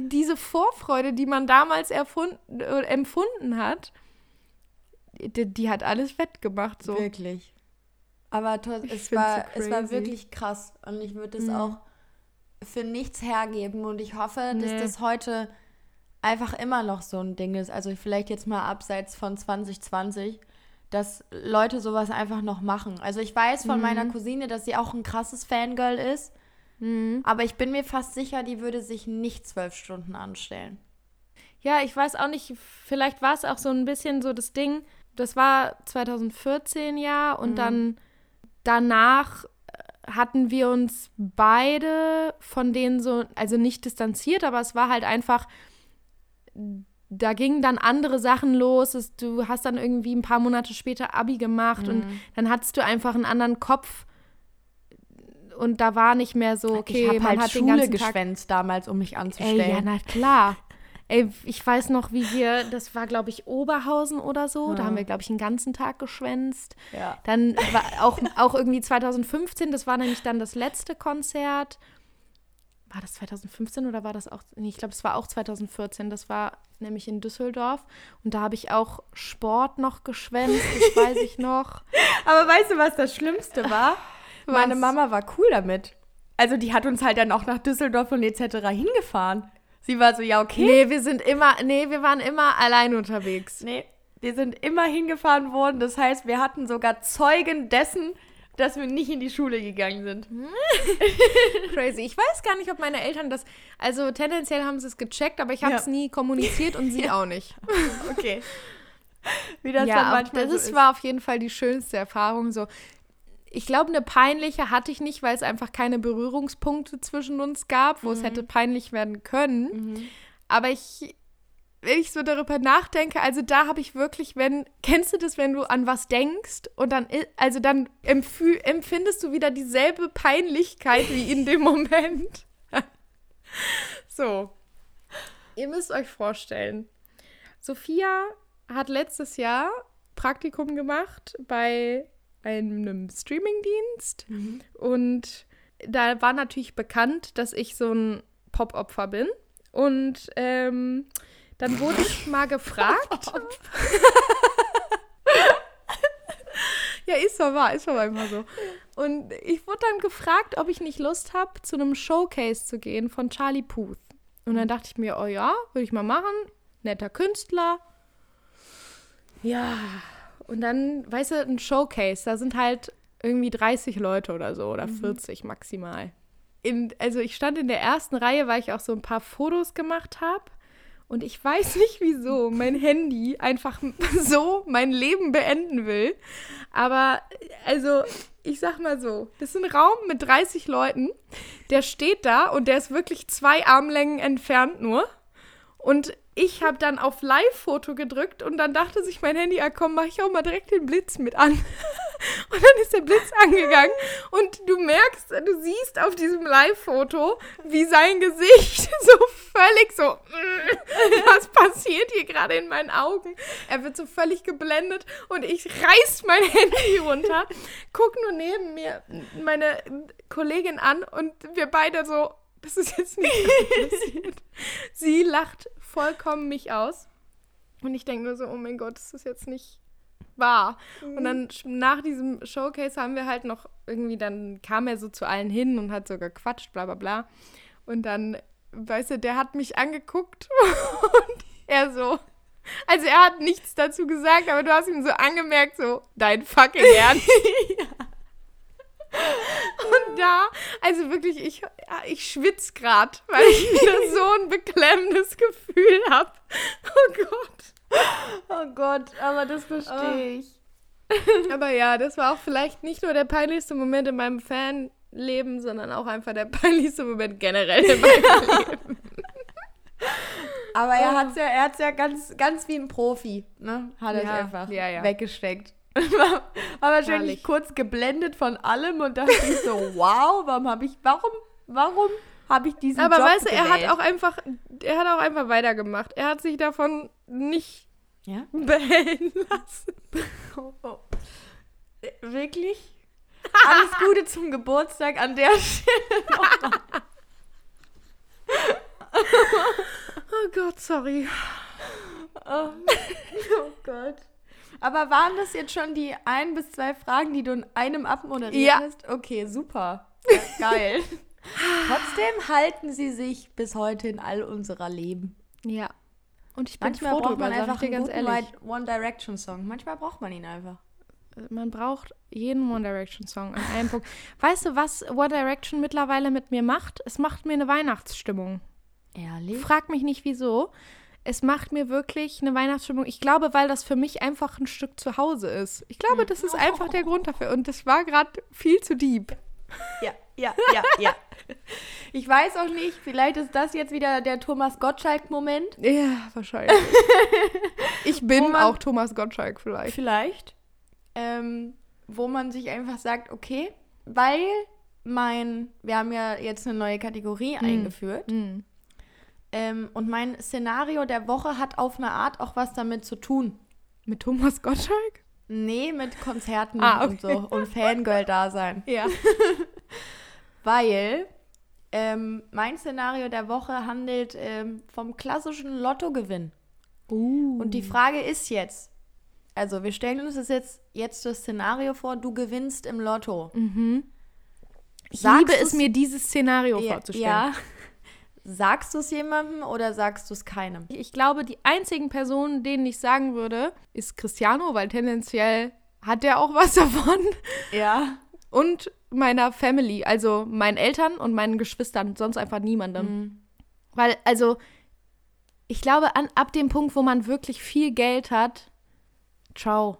diese Vorfreude, die man damals erfunden, äh, empfunden hat, die, die hat alles wettgemacht. So. Wirklich. Aber es war, so es war wirklich krass und ich würde es Mhm. auch für nichts hergeben und ich hoffe, dass Nee. das heute einfach immer noch so ein Ding ist. Also vielleicht jetzt mal abseits von 2020, dass Leute sowas einfach noch machen. Also ich weiß von meiner Cousine, dass sie auch ein krasses Fangirl ist, Mhm. aber ich bin mir fast sicher, die würde sich nicht zwölf Stunden anstellen. Ja, ich weiß auch nicht, vielleicht war es auch so ein bisschen so das Ding, das war 2014 ja und dann danach äh, hatten wir uns beide von denen so, also nicht distanziert, aber es war halt einfach, da gingen dann andere Sachen los. Es, du hast dann irgendwie ein paar Monate später Abi gemacht und dann hattest du einfach einen anderen Kopf und da war nicht mehr so, okay, ich habe man halt hat den Schule ganzen Tag geschwänzt damals, um mich Ey, anzustellen. ja, na klar. Ey, ich weiß noch, wie wir, das war, glaube ich, Oberhausen oder so. Da Ja. haben wir, glaube ich, einen ganzen Tag geschwänzt. Ja. Dann war auch, auch irgendwie 2015, das war nämlich dann das letzte Konzert. War das 2015 oder war das auch? Nee, ich glaube, es war auch 2014. Das war nämlich in Düsseldorf. Und da habe ich auch Sport noch geschwänzt, das weiß ich noch. Aber weißt du, was das Schlimmste war? Meine Was? Mama war cool damit. Also die hat uns halt dann auch nach Düsseldorf und etc. hingefahren. Sie war so, ja, okay. Nee, wir sind immer, nee, wir waren immer allein unterwegs. Nee, wir sind immer hingefahren worden. Das heißt, wir hatten sogar Zeugen dessen, dass wir nicht in die Schule gegangen sind. Crazy. Ich weiß gar nicht, ob meine Eltern das. Also tendenziell haben sie es gecheckt, aber ich habe es Ja. nie kommuniziert und sie auch nicht. Okay. Wie das ja, dann manchmal das so ist, war auf jeden Fall die schönste Erfahrung. So, ich glaube, eine peinliche hatte ich nicht, weil es einfach keine Berührungspunkte zwischen uns gab, wo es hätte peinlich werden können. Aber ich wenn ich so darüber nachdenke, also da habe ich wirklich, wenn, kennst du das, wenn du an was denkst und dann, also dann empfindest du wieder dieselbe Peinlichkeit wie in dem Moment. so. Ihr müsst euch vorstellen, Sophia hat letztes Jahr Praktikum gemacht bei einem Streamingdienst Mhm. und da war natürlich bekannt, dass ich so ein Pop-Opfer bin. Und ähm, dann wurde ich mal gefragt. ja, ist doch wahr, ist doch einfach so. Und ich wurde dann gefragt, ob ich nicht Lust habe, zu einem Showcase zu gehen von Charlie Puth. Und dann dachte ich mir, oh ja, würde ich mal machen. Netter Künstler. Ja. Und dann, weißt du, ein Showcase, da sind halt irgendwie 30 Leute oder so oder 40 maximal. In, also ich stand in der ersten Reihe, weil ich auch so ein paar Fotos gemacht habe. Und ich weiß nicht wieso mein Handy einfach so mein Leben beenden will. Aber also, ich sag mal so, das ist ein Raum mit 30 Leuten. Der steht da und der ist wirklich zwei Armlängen entfernt nur. Und ich habe dann auf Live-Foto gedrückt und dann dachte sich mein Handy, ah komm, mach ich auch mal direkt den Blitz mit an. Und dann ist der Blitz angegangen und du merkst, du siehst auf diesem Live-Foto, wie sein Gesicht so völlig so, was passiert hier gerade in meinen Augen? Er wird so völlig geblendet und ich reiß mein Handy runter, guck nur neben mir meine Kollegin an und wir beide so, das ist jetzt nicht passiert. Sie lacht vollkommen mich aus. Und ich denke nur so, oh mein Gott, das ist jetzt nicht wahr. Und dann sch- nach diesem Showcase haben wir halt noch irgendwie, dann kam er so zu allen hin und hat so gequatscht, bla bla bla. Und dann, weißt du, der hat mich angeguckt und er so, also er hat nichts dazu gesagt, aber du hast ihm so angemerkt, so, dein fucking Ernst. Und da, also wirklich, ich, ich schwitze gerade, weil ich wieder so ein beklemmendes Gefühl habe. Oh Gott. Oh Gott, aber das verstehe ich. Aber ja, das war auch vielleicht nicht nur der peinlichste Moment in meinem Fanleben, sondern auch einfach der peinlichste Moment generell in meinem Leben. Aber er hat's ja, er hat's ja ganz, ganz wie ein Profi, ne? Hat er Ja, einfach ja, ja. weggesteckt. war, war wahrscheinlich Herrlich. kurz geblendet von allem und dachte ich so, wow, warum habe ich, warum, warum habe ich diesen Aber Job weißt du, er hat auch einfach, er hat auch einfach weitergemacht. Er hat sich davon nicht ja? behellen lassen. Oh, oh. Äh, Wirklich? Alles Gute zum Geburtstag an der Stelle. nochmal. Oh Gott, sorry. Oh. oh Gott. Aber waren das jetzt schon die ein bis zwei Fragen, die du in einem abmoderiert Ja. hast? Okay, super. Ja, geil. Trotzdem halten sie sich bis heute in all unserer Leben. Ja. Und ich bin Manchmal froh braucht man einfach einen ganz guten One Direction Song. Manchmal braucht man ihn einfach. Man braucht jeden One Direction Song an einem Punkt. Weißt du, was One Direction mittlerweile mit mir macht? Es macht mir eine Weihnachtsstimmung. Ehrlich? Frag mich nicht wieso. Es macht mir wirklich eine Weihnachtsstimmung. Ich glaube, weil das für mich einfach ein Stück zu Hause ist. Ich glaube, das ist einfach der Grund dafür. Und das war gerade viel zu deep. Ja, ja, ja, ja. Ich weiß auch nicht, vielleicht ist das jetzt wieder der Thomas Gottschalk-Moment. Ja, wahrscheinlich. Ich bin man- auch Thomas Gottschalk vielleicht. Vielleicht. Ähm, wo man sich einfach sagt, okay, weil mein, wir haben ja jetzt eine neue Kategorie eingeführt. Mhm. Ähm, und mein Szenario der Woche hat auf eine Art auch was damit zu tun. Mit Thomas Gottschalk? Nee, mit Konzerten Ah, und so und Fangirl-Dasein. Ja. Weil ähm, mein Szenario der Woche handelt ähm, vom klassischen Lottogewinn. Uh. Und die Frage ist jetzt, also wir stellen uns das jetzt, jetzt das Szenario vor, du gewinnst im Lotto. Ich Sagst liebe es mir, dieses Szenario Ja, vorzustellen. ja. Sagst du es jemandem oder sagst du es keinem? Ich glaube, die einzigen Personen, denen ich sagen würde, ist Cristiano, weil tendenziell hat er auch was davon. Ja. Und meiner Family, also meinen Eltern und meinen Geschwistern, sonst einfach niemandem. Mhm. Weil, also, ich glaube, an, ab dem Punkt, wo man wirklich viel Geld hat, ciao.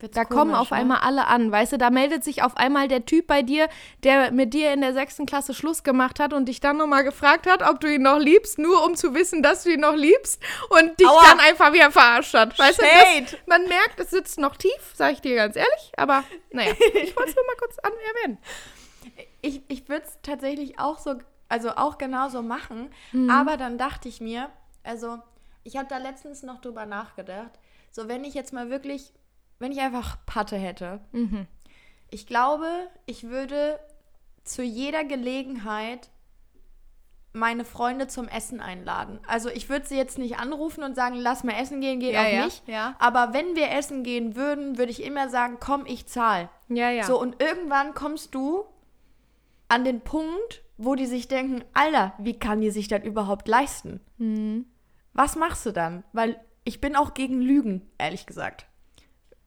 Wird's Da kommen komisch, auf ne? einmal alle an, weißt du, da meldet sich auf einmal der Typ bei dir, der mit dir in der sechsten Klasse Schluss gemacht hat und dich dann nochmal gefragt hat, ob du ihn noch liebst, nur um zu wissen, dass du ihn noch liebst und dich Aua. dann einfach wieder verarscht hat. Weißt du, Shade. das, man merkt, es sitzt noch tief, sag ich dir ganz ehrlich, aber naja, ich wollte es nur mal kurz an erwähnen. Ich, ich würde es tatsächlich auch so, also auch genauso machen. Mhm. Aber dann dachte ich mir, also ich habe da letztens noch drüber nachgedacht, so wenn ich jetzt mal wirklich, wenn ich einfach Patte hätte, Mhm. ich glaube, ich würde zu jeder Gelegenheit meine Freunde zum Essen einladen. Also ich würde sie jetzt nicht anrufen und sagen, lass mal essen gehen, geht Ja, auch ja, nicht. ja. Aber wenn wir essen gehen würden, würde ich immer sagen, komm, ich zahl. Ja, ja. So, und irgendwann kommst du an den Punkt, wo die sich denken, Alter, wie kann die sich das überhaupt leisten? Mhm. Was machst du dann? Weil ich bin auch gegen Lügen, ehrlich gesagt.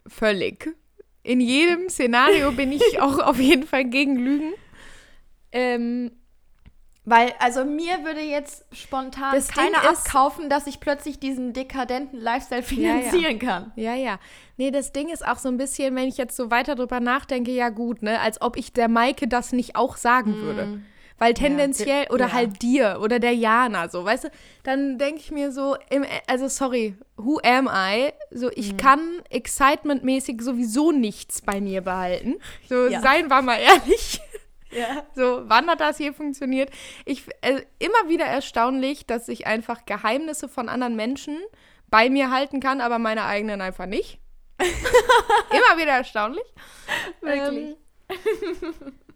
Völlig. In jedem Szenario bin ich auch auf jeden Fall gegen Lügen. Ähm, Weil, also mir würde jetzt spontan Das Ding keiner ist- abkaufen, dass ich plötzlich diesen dekadenten Lifestyle Ja, ja. finanzieren kann. Ja, ja. Nee, das Ding ist auch so ein bisschen, wenn ich jetzt so weiter drüber nachdenke, ja gut, ne, als ob ich der Maike das nicht auch sagen würde. Weil tendenziell, di- oder ja. halt dir oder der Jana, so, weißt du, dann denke ich mir so, im, also sorry, who am I? So, ich kann excitement-mäßig sowieso nichts bei mir behalten. So, Ja. seien wir mal ehrlich. Ja. So, wann hat das hier funktioniert? Ich, äh, immer wieder erstaunlich, dass ich einfach Geheimnisse von anderen Menschen bei mir halten kann, aber meine eigenen einfach nicht. immer wieder erstaunlich. Wirklich. Ähm,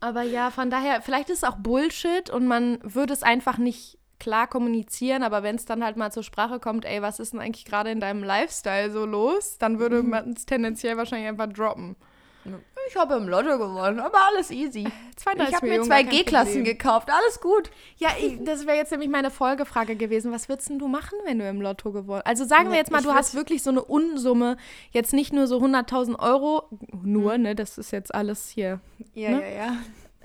aber ja, von daher, vielleicht ist es auch Bullshit und man würde es einfach nicht klar kommunizieren, aber wenn es dann halt mal zur Sprache kommt, ey, was ist denn eigentlich gerade in deinem Lifestyle so los, dann würde man es tendenziell wahrscheinlich einfach droppen. Ich habe im Lotto gewonnen, aber alles easy. 32 Ich habe mir zwei G-Klassen gekauft, alles gut. Ja, ich, das wäre jetzt nämlich meine Folgefrage gewesen. Was würdest denn du machen, wenn du im Lotto gewonnen Also sagen wir jetzt mal, du hast wirklich so eine Unsumme, jetzt nicht nur so 100.000 Euro, nur, ne, das ist jetzt alles hier, Ja, Ne? ja, ja.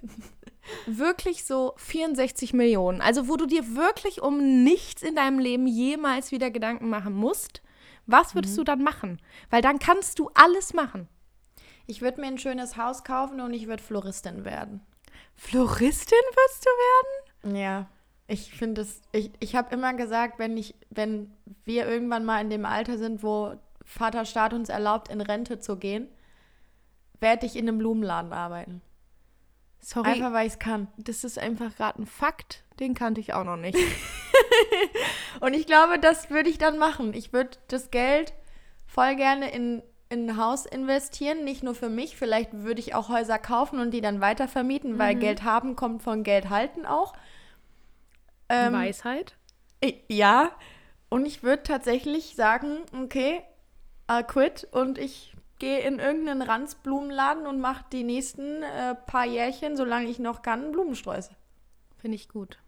wirklich so 64 Millionen. Also wo du dir wirklich um nichts in deinem Leben jemals wieder Gedanken machen musst. Was würdest Mhm. du dann machen? Weil dann kannst du alles machen. Ich würde mir ein schönes Haus kaufen und ich würde Floristin werden. Floristin wirst du werden? Ja. Ich finde es, ich, ich habe immer gesagt, wenn ich, wenn wir irgendwann mal in dem Alter sind, wo Vaterstaat uns erlaubt, in Rente zu gehen, werde ich in einem Blumenladen arbeiten. Sorry, Einfach weil ich es kann. das ist einfach gerade ein Fakt, den kannte ich auch noch nicht. Und ich glaube, das würde ich dann machen. Ich würde das Geld voll gerne in, in ein Haus investieren, nicht nur für mich. Vielleicht würde ich auch Häuser kaufen und die dann weitervermieten, weil Geld haben kommt von Geld halten auch. Ähm, Weisheit? Ja, und ich würde tatsächlich sagen, okay, I quit und ich gehe in irgendeinen Ranzblumenladen und mache die nächsten äh, paar Jährchen, solange ich noch kann, Blumensträuße. Finde ich gut.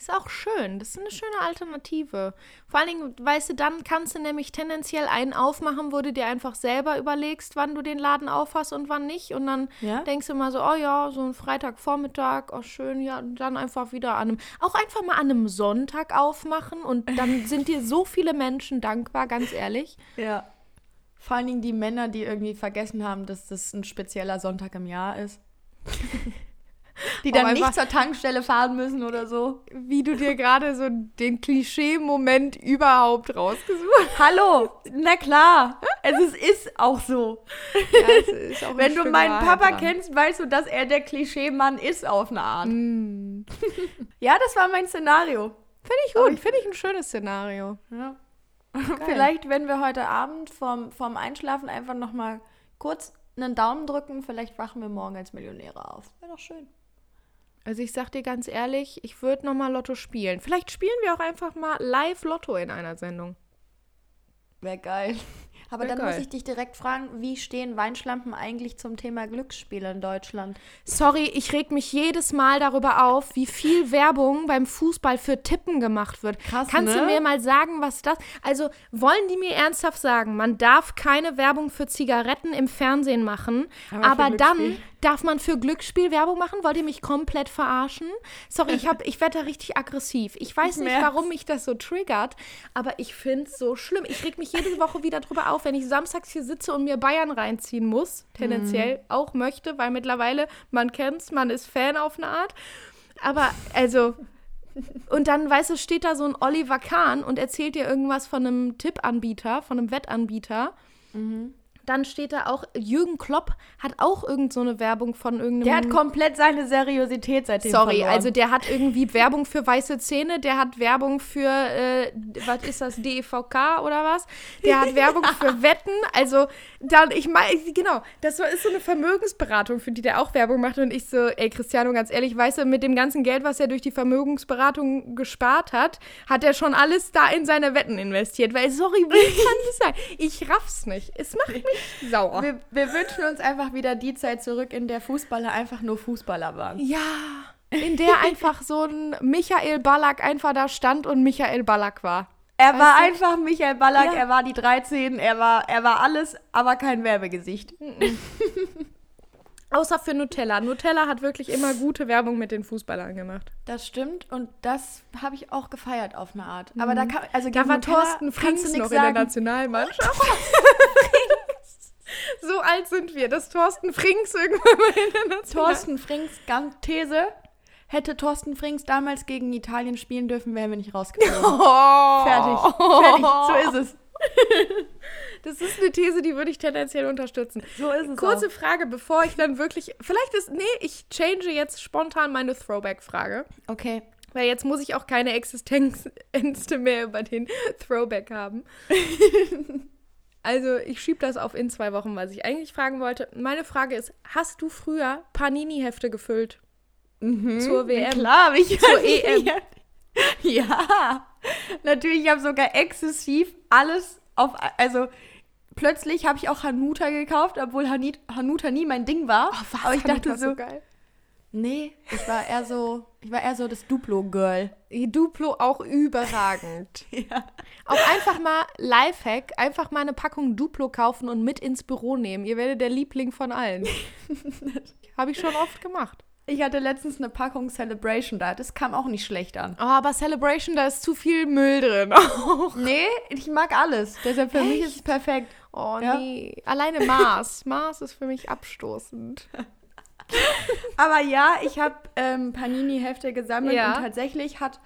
Ist auch schön. Das ist eine schöne Alternative. Vor allen Dingen, weißt du, dann kannst du nämlich tendenziell einen aufmachen, wo du dir einfach selber überlegst, wann du den Laden aufhast und wann nicht. Und dann Ja? denkst du mal so, oh ja, so ein Freitagvormittag, oh schön, ja, und dann einfach wieder an einem, auch einfach mal an einem Sonntag aufmachen und dann sind dir so viele Menschen dankbar, ganz ehrlich. Ja. Vor allen Dingen die Männer, die irgendwie vergessen haben, dass das ein spezieller Sonntag im Jahr ist. die dann Auch nicht zur Tankstelle fahren müssen oder so. Wie du dir gerade so den Klischee-Moment überhaupt rausgesucht Hallo, na klar, es ist, ist auch so. hast. Wenn du meinen Papa kennst, weißt du, dass er der Klischeemann ist auf eine Art. Mm. Ja, das war mein Szenario. Finde ich gut, finde ich ein schönes Szenario. Ja. Vielleicht, wenn wir heute Abend vorm, vorm Einschlafen einfach noch mal kurz einen Daumen drücken, vielleicht wachen wir morgen als Millionäre auf. Wäre doch schön. Also ich sag dir ganz ehrlich, ich würde noch mal Lotto spielen. Vielleicht spielen wir auch einfach mal live Lotto in einer Sendung. Wäre geil. Aber Wär dann muss geil. ich dich direkt fragen, wie stehen Weinschlampen eigentlich zum Thema Glücksspiel in Deutschland? Sorry, ich reg mich jedes Mal darüber auf, wie viel Werbung beim Fußball für Tippen gemacht wird. Krass, Kannst ne? du mir mal sagen, was das... Also wollen die mir ernsthaft sagen, man darf keine Werbung für Zigaretten im Fernsehen machen, Aber aber dann? Darf man für Glücksspiel Werbung machen? Wollt ihr mich komplett verarschen? Sorry, ich, hab, ich werde da richtig aggressiv. Ich weiß nicht, merk's. warum mich das so triggert, aber ich finde es so schlimm. Ich reg mich jede Woche wieder drüber auf, wenn ich samstags hier sitze und mir Bayern reinziehen muss, tendenziell auch möchte, weil mittlerweile, man kennt's, man ist Fan auf eine Art. Aber also, und dann, weißt du, steht da so ein Oliver Kahn und erzählt dir irgendwas von einem Tippanbieter, von einem Wettanbieter. Dann steht da auch, Jürgen Klopp hat auch irgend so eine Werbung von irgendeinem. Der hat komplett seine Seriosität seitdem Sorry, verloren. also der hat irgendwie Werbung für weiße Zähne, der hat Werbung für, äh, was ist das, DEVK oder was? Der hat Werbung für Wetten, also dann, ich meine, genau, das ist so eine Vermögensberatung, für die der auch Werbung macht und ich so, ey Cristiano, ganz ehrlich, weißt du, mit dem ganzen Geld, was er durch die Vermögensberatung gespart hat, hat er schon alles da in seine Wetten investiert, weil, sorry, wie kann das sein? Ich raff's nicht, es macht mich sauer. wir, wir wünschen uns einfach wieder die Zeit zurück, in der Fußballer einfach nur Fußballer waren. Ja, in der einfach so ein Michael Ballack einfach da stand und Michael Ballack war. Er war du? einfach Michael Ballack, Ja. er war die 13, er war, er war alles, aber kein Werbegesicht. Außer für Nutella. Nutella hat wirklich immer gute Werbung mit den Fußballern gemacht. Das stimmt und das habe ich auch gefeiert auf eine Art. Aber da kann, also Mhm. Da war Nutella Thorsten Frings noch nix in der sagen. Nationalmannschaft. so alt sind wir, dass Thorsten Frings irgendwann mal in der Nationalmannschaft Thorsten Frings, ganz These. Hätte Thorsten Frings damals gegen Italien spielen dürfen, wären wir nicht rausgeflogen. Oh. Fertig. Fertig. So ist es. Das ist eine These, die würde ich tendenziell unterstützen. So ist es. Kurze auch. Frage, bevor ich dann wirklich. Vielleicht ist. Nee, ich change jetzt spontan meine Throwback-Frage. Okay. Weil jetzt muss ich auch keine Existenzängste mehr über den Throwback haben. Also ich schiebe das auf in zwei Wochen, was ich eigentlich fragen wollte. Meine Frage ist, hast du früher Panini-Hefte gefüllt? Zur WM? Klar, hab ich Zur EM. Ja. Natürlich, ich habe sogar exzessiv alles auf. Also plötzlich habe ich auch Hanuta gekauft, obwohl Hanit, Hanuta nie mein Ding war. Aber ich dachte so, geil. Nee, ich war eher so, ich war eher so das Duplo-Girl. Duplo auch überragend. Ja. Auch einfach mal Lifehack, einfach mal eine Packung Duplo kaufen und mit ins Büro nehmen. Ihr werdet der Liebling von allen. Habe ich schon oft gemacht. Ich hatte letztens eine Packung Celebration da. Das kam auch nicht schlecht an. Oh, aber Celebration, da ist zu viel Müll drin. Auch. Nee, ich mag alles. Deshalb für mich ist es perfekt. Oh Ja. nee. Alleine Mars. Mars ist für mich abstoßend. Aber ja, ich habe ähm, Panini-Hefte gesammelt Ja. und tatsächlich hat,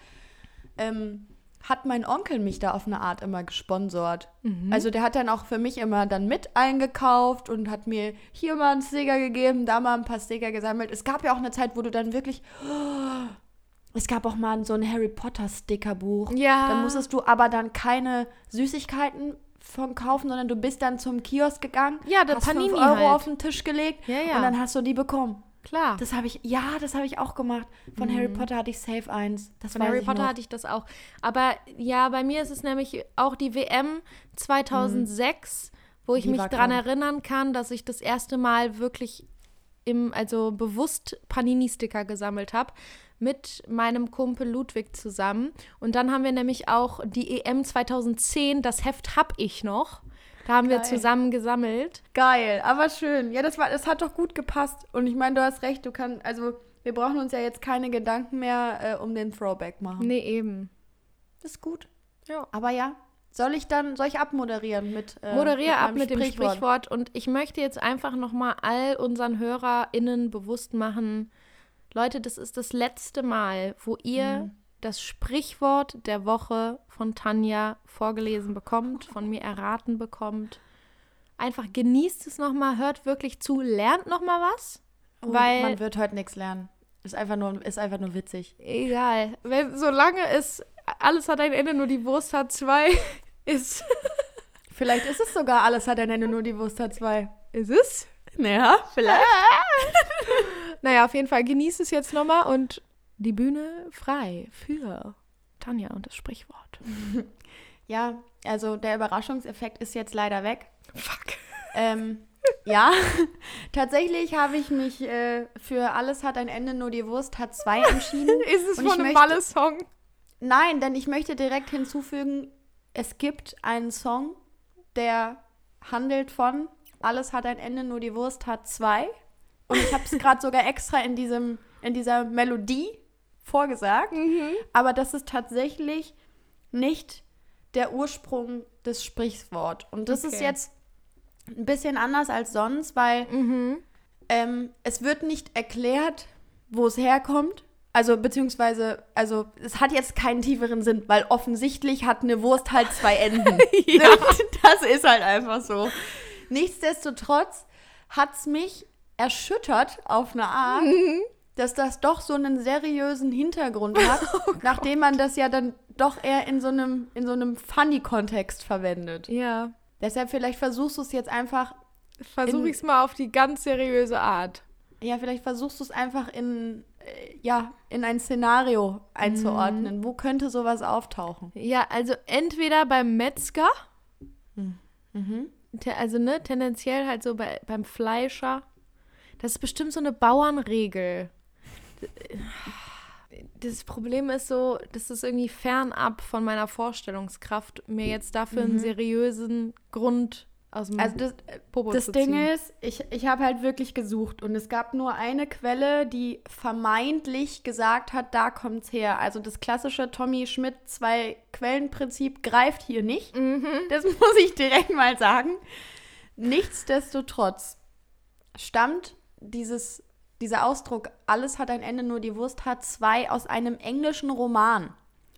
ähm, hat mein Onkel mich da auf eine Art immer gesponsort. Also der hat dann auch für mich immer dann mit eingekauft und hat mir hier mal einen Sticker gegeben, da mal ein paar Sticker gesammelt. Es gab ja auch eine Zeit, wo du dann wirklich... es gab auch mal so ein Harry Potter Stickerbuch. Ja. Da musstest du aber dann keine Süßigkeiten von kaufen, sondern du bist dann zum Kiosk gegangen, Ja, hast Panini 5 Euro halt. auf den Tisch gelegt Ja, ja. und dann hast du die bekommen. Klar. Das habe ich, ja, das habe ich auch gemacht. Von Harry Potter hatte ich Safe 1. Das Von Harry Potter noch. hatte ich das auch. Aber ja, bei mir ist es nämlich auch die WM 2006, wo ich Die mich daran erinnern kann, dass ich das erste Mal wirklich im, also bewusst Panini-Sticker gesammelt habe mit meinem Kumpel Ludwig zusammen. Und dann haben wir nämlich auch die EM 2010, das Heft hab ich noch. Da haben wir Geil. zusammen gesammelt. Geil, aber schön. Ja, das war, das hat doch gut gepasst. Und ich meine, du hast recht, du kannst, also wir brauchen uns ja jetzt keine Gedanken mehr äh, um den Throwback machen. Nee, eben. Das ist gut. Ja. Aber ja, soll ich dann, soll ich abmoderieren mit äh, Moderier ab meinem mit dem Sprichwort. Und ich möchte jetzt einfach nochmal all unseren HörerInnen bewusst machen, Leute, das ist das letzte Mal, wo ihr das Sprichwort der Woche von Tanja vorgelesen bekommt, von mir erraten bekommt. Einfach genießt es nochmal, hört wirklich zu, lernt nochmal was. Oh, weil, man wird heute nichts lernen. Ist einfach nur, ist einfach nur witzig. egal, wenn, solange es alles hat ein Ende, nur die Wurst hat zwei, ist, Vielleicht ist es sogar alles hat ein Ende, nur die Wurst hat zwei. ist es? Ja, vielleicht. Naja, auf jeden Fall genießt es jetzt nochmal und die Bühne frei für Tanja und das Sprichwort. Ja, also der Überraschungseffekt ist jetzt leider weg. Fuck. Ähm, ja, tatsächlich habe ich mich äh, für Alles hat ein Ende, nur die Wurst hat zwei entschieden. Ist es Und von einem Malle-Song? Nein, denn ich möchte direkt hinzufügen, es gibt einen Song, der handelt von Alles hat ein Ende, nur die Wurst hat zwei. Und ich habe es gerade sogar extra in, diesem, in dieser Melodie vorgesagt. Mhm. Aber das ist tatsächlich nicht der Ursprung des Sprichwort. Und das ist Okay. jetzt ein bisschen anders als sonst, weil Mhm. ähm, es wird nicht erklärt, wo es herkommt. Also, beziehungsweise, also, es hat jetzt keinen tieferen Sinn, weil offensichtlich hat eine Wurst halt zwei Enden. Ja. Das ist halt einfach so. Nichtsdestotrotz hat es mich erschüttert auf eine Art, Mhm. dass das doch so einen seriösen Hintergrund hat, Oh nachdem man das ja dann doch eher in so einem, in so einem Funny-Kontext verwendet. Ja. Deshalb vielleicht versuchst du es jetzt einfach, Versuche In- ich es mal auf die ganz seriöse Art. ja, vielleicht versuchst du es einfach in, äh, ja, in ein Szenario einzuordnen. Mhm. Wo könnte sowas auftauchen? Ja, also entweder beim Metzger, Mhm. te- also ne, tendenziell halt so bei, beim Fleischer. Das ist bestimmt so eine Bauernregel. Das Problem ist so, das ist irgendwie fernab von meiner Vorstellungskraft, mir jetzt dafür einen seriösen Grund aus dem Also das, Popo Das zu Ding ziehen. ist, ich, ich habe halt wirklich gesucht und es gab nur eine Quelle, die vermeintlich gesagt hat, da kommt's her. Also das klassische Tommy Schmidt zwei Quellenprinzip greift hier nicht. Mhm. Das muss ich direkt mal sagen. Nichtsdestotrotz stammt dieses, dieser Ausdruck, alles hat ein Ende, nur die Wurst hat zwei, aus einem englischen Roman.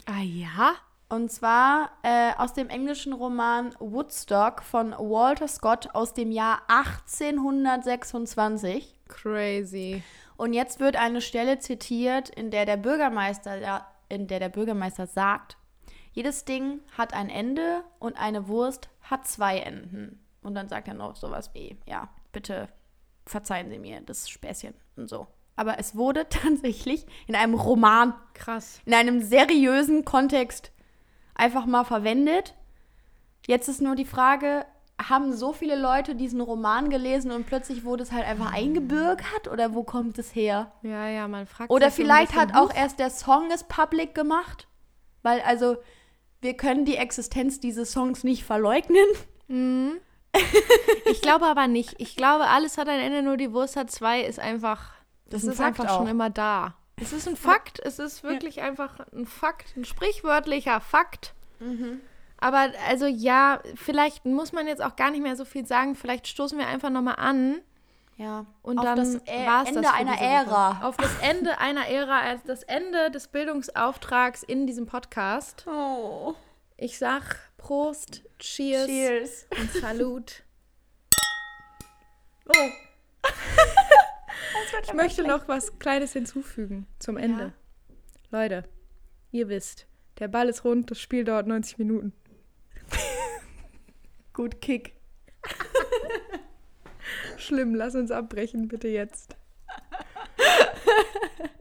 Ah ja? Und zwar äh, aus dem englischen Roman Woodstock von Walter Scott aus dem Jahr 1826. Crazy. Und jetzt wird eine Stelle zitiert, in der der Bürgermeister, ja, in der der Bürgermeister sagt, jedes Ding hat ein Ende und eine Wurst hat zwei Enden. Und dann sagt er noch sowas wie, ja, bitte verzeihen Sie mir das Späßchen und so. Aber es wurde tatsächlich in einem Roman Krass. in einem seriösen Kontext einfach mal verwendet. Jetzt ist nur die Frage, haben so viele Leute diesen Roman gelesen und plötzlich wurde es halt einfach eingebürgert oder wo kommt es her? Ja, ja, man fragt Oder vielleicht hat auch huch, erst der Song es public gemacht, weil also wir können die Existenz dieses Songs nicht verleugnen. Ich glaube aber nicht. Ich glaube, alles hat ein Ende, nur die Wurst hat zwei, ist einfach. Das, ist ein ist Fakt einfach schon auch. immer da. Es ist ein Fakt. Es ist wirklich einfach ein Fakt, ein sprichwörtlicher Fakt. Mhm. Aber also ja, vielleicht muss man jetzt auch gar nicht mehr so viel sagen. Vielleicht stoßen wir einfach nochmal an Ja. und Auf dann das Ä- war's Ende das einer Ära. Auf das Ende einer Ära, als das Ende des Bildungsauftrags in diesem Podcast. Oh. Ich sag Prost, Cheers, Cheers. und Salut. Oh. Ich möchte noch was Kleines hinzufügen zum Ende. Leute, ihr wisst, der Ball ist rund, das Spiel dauert 90 Minuten. Gut Kick. Schlimm, lass uns abbrechen, bitte jetzt.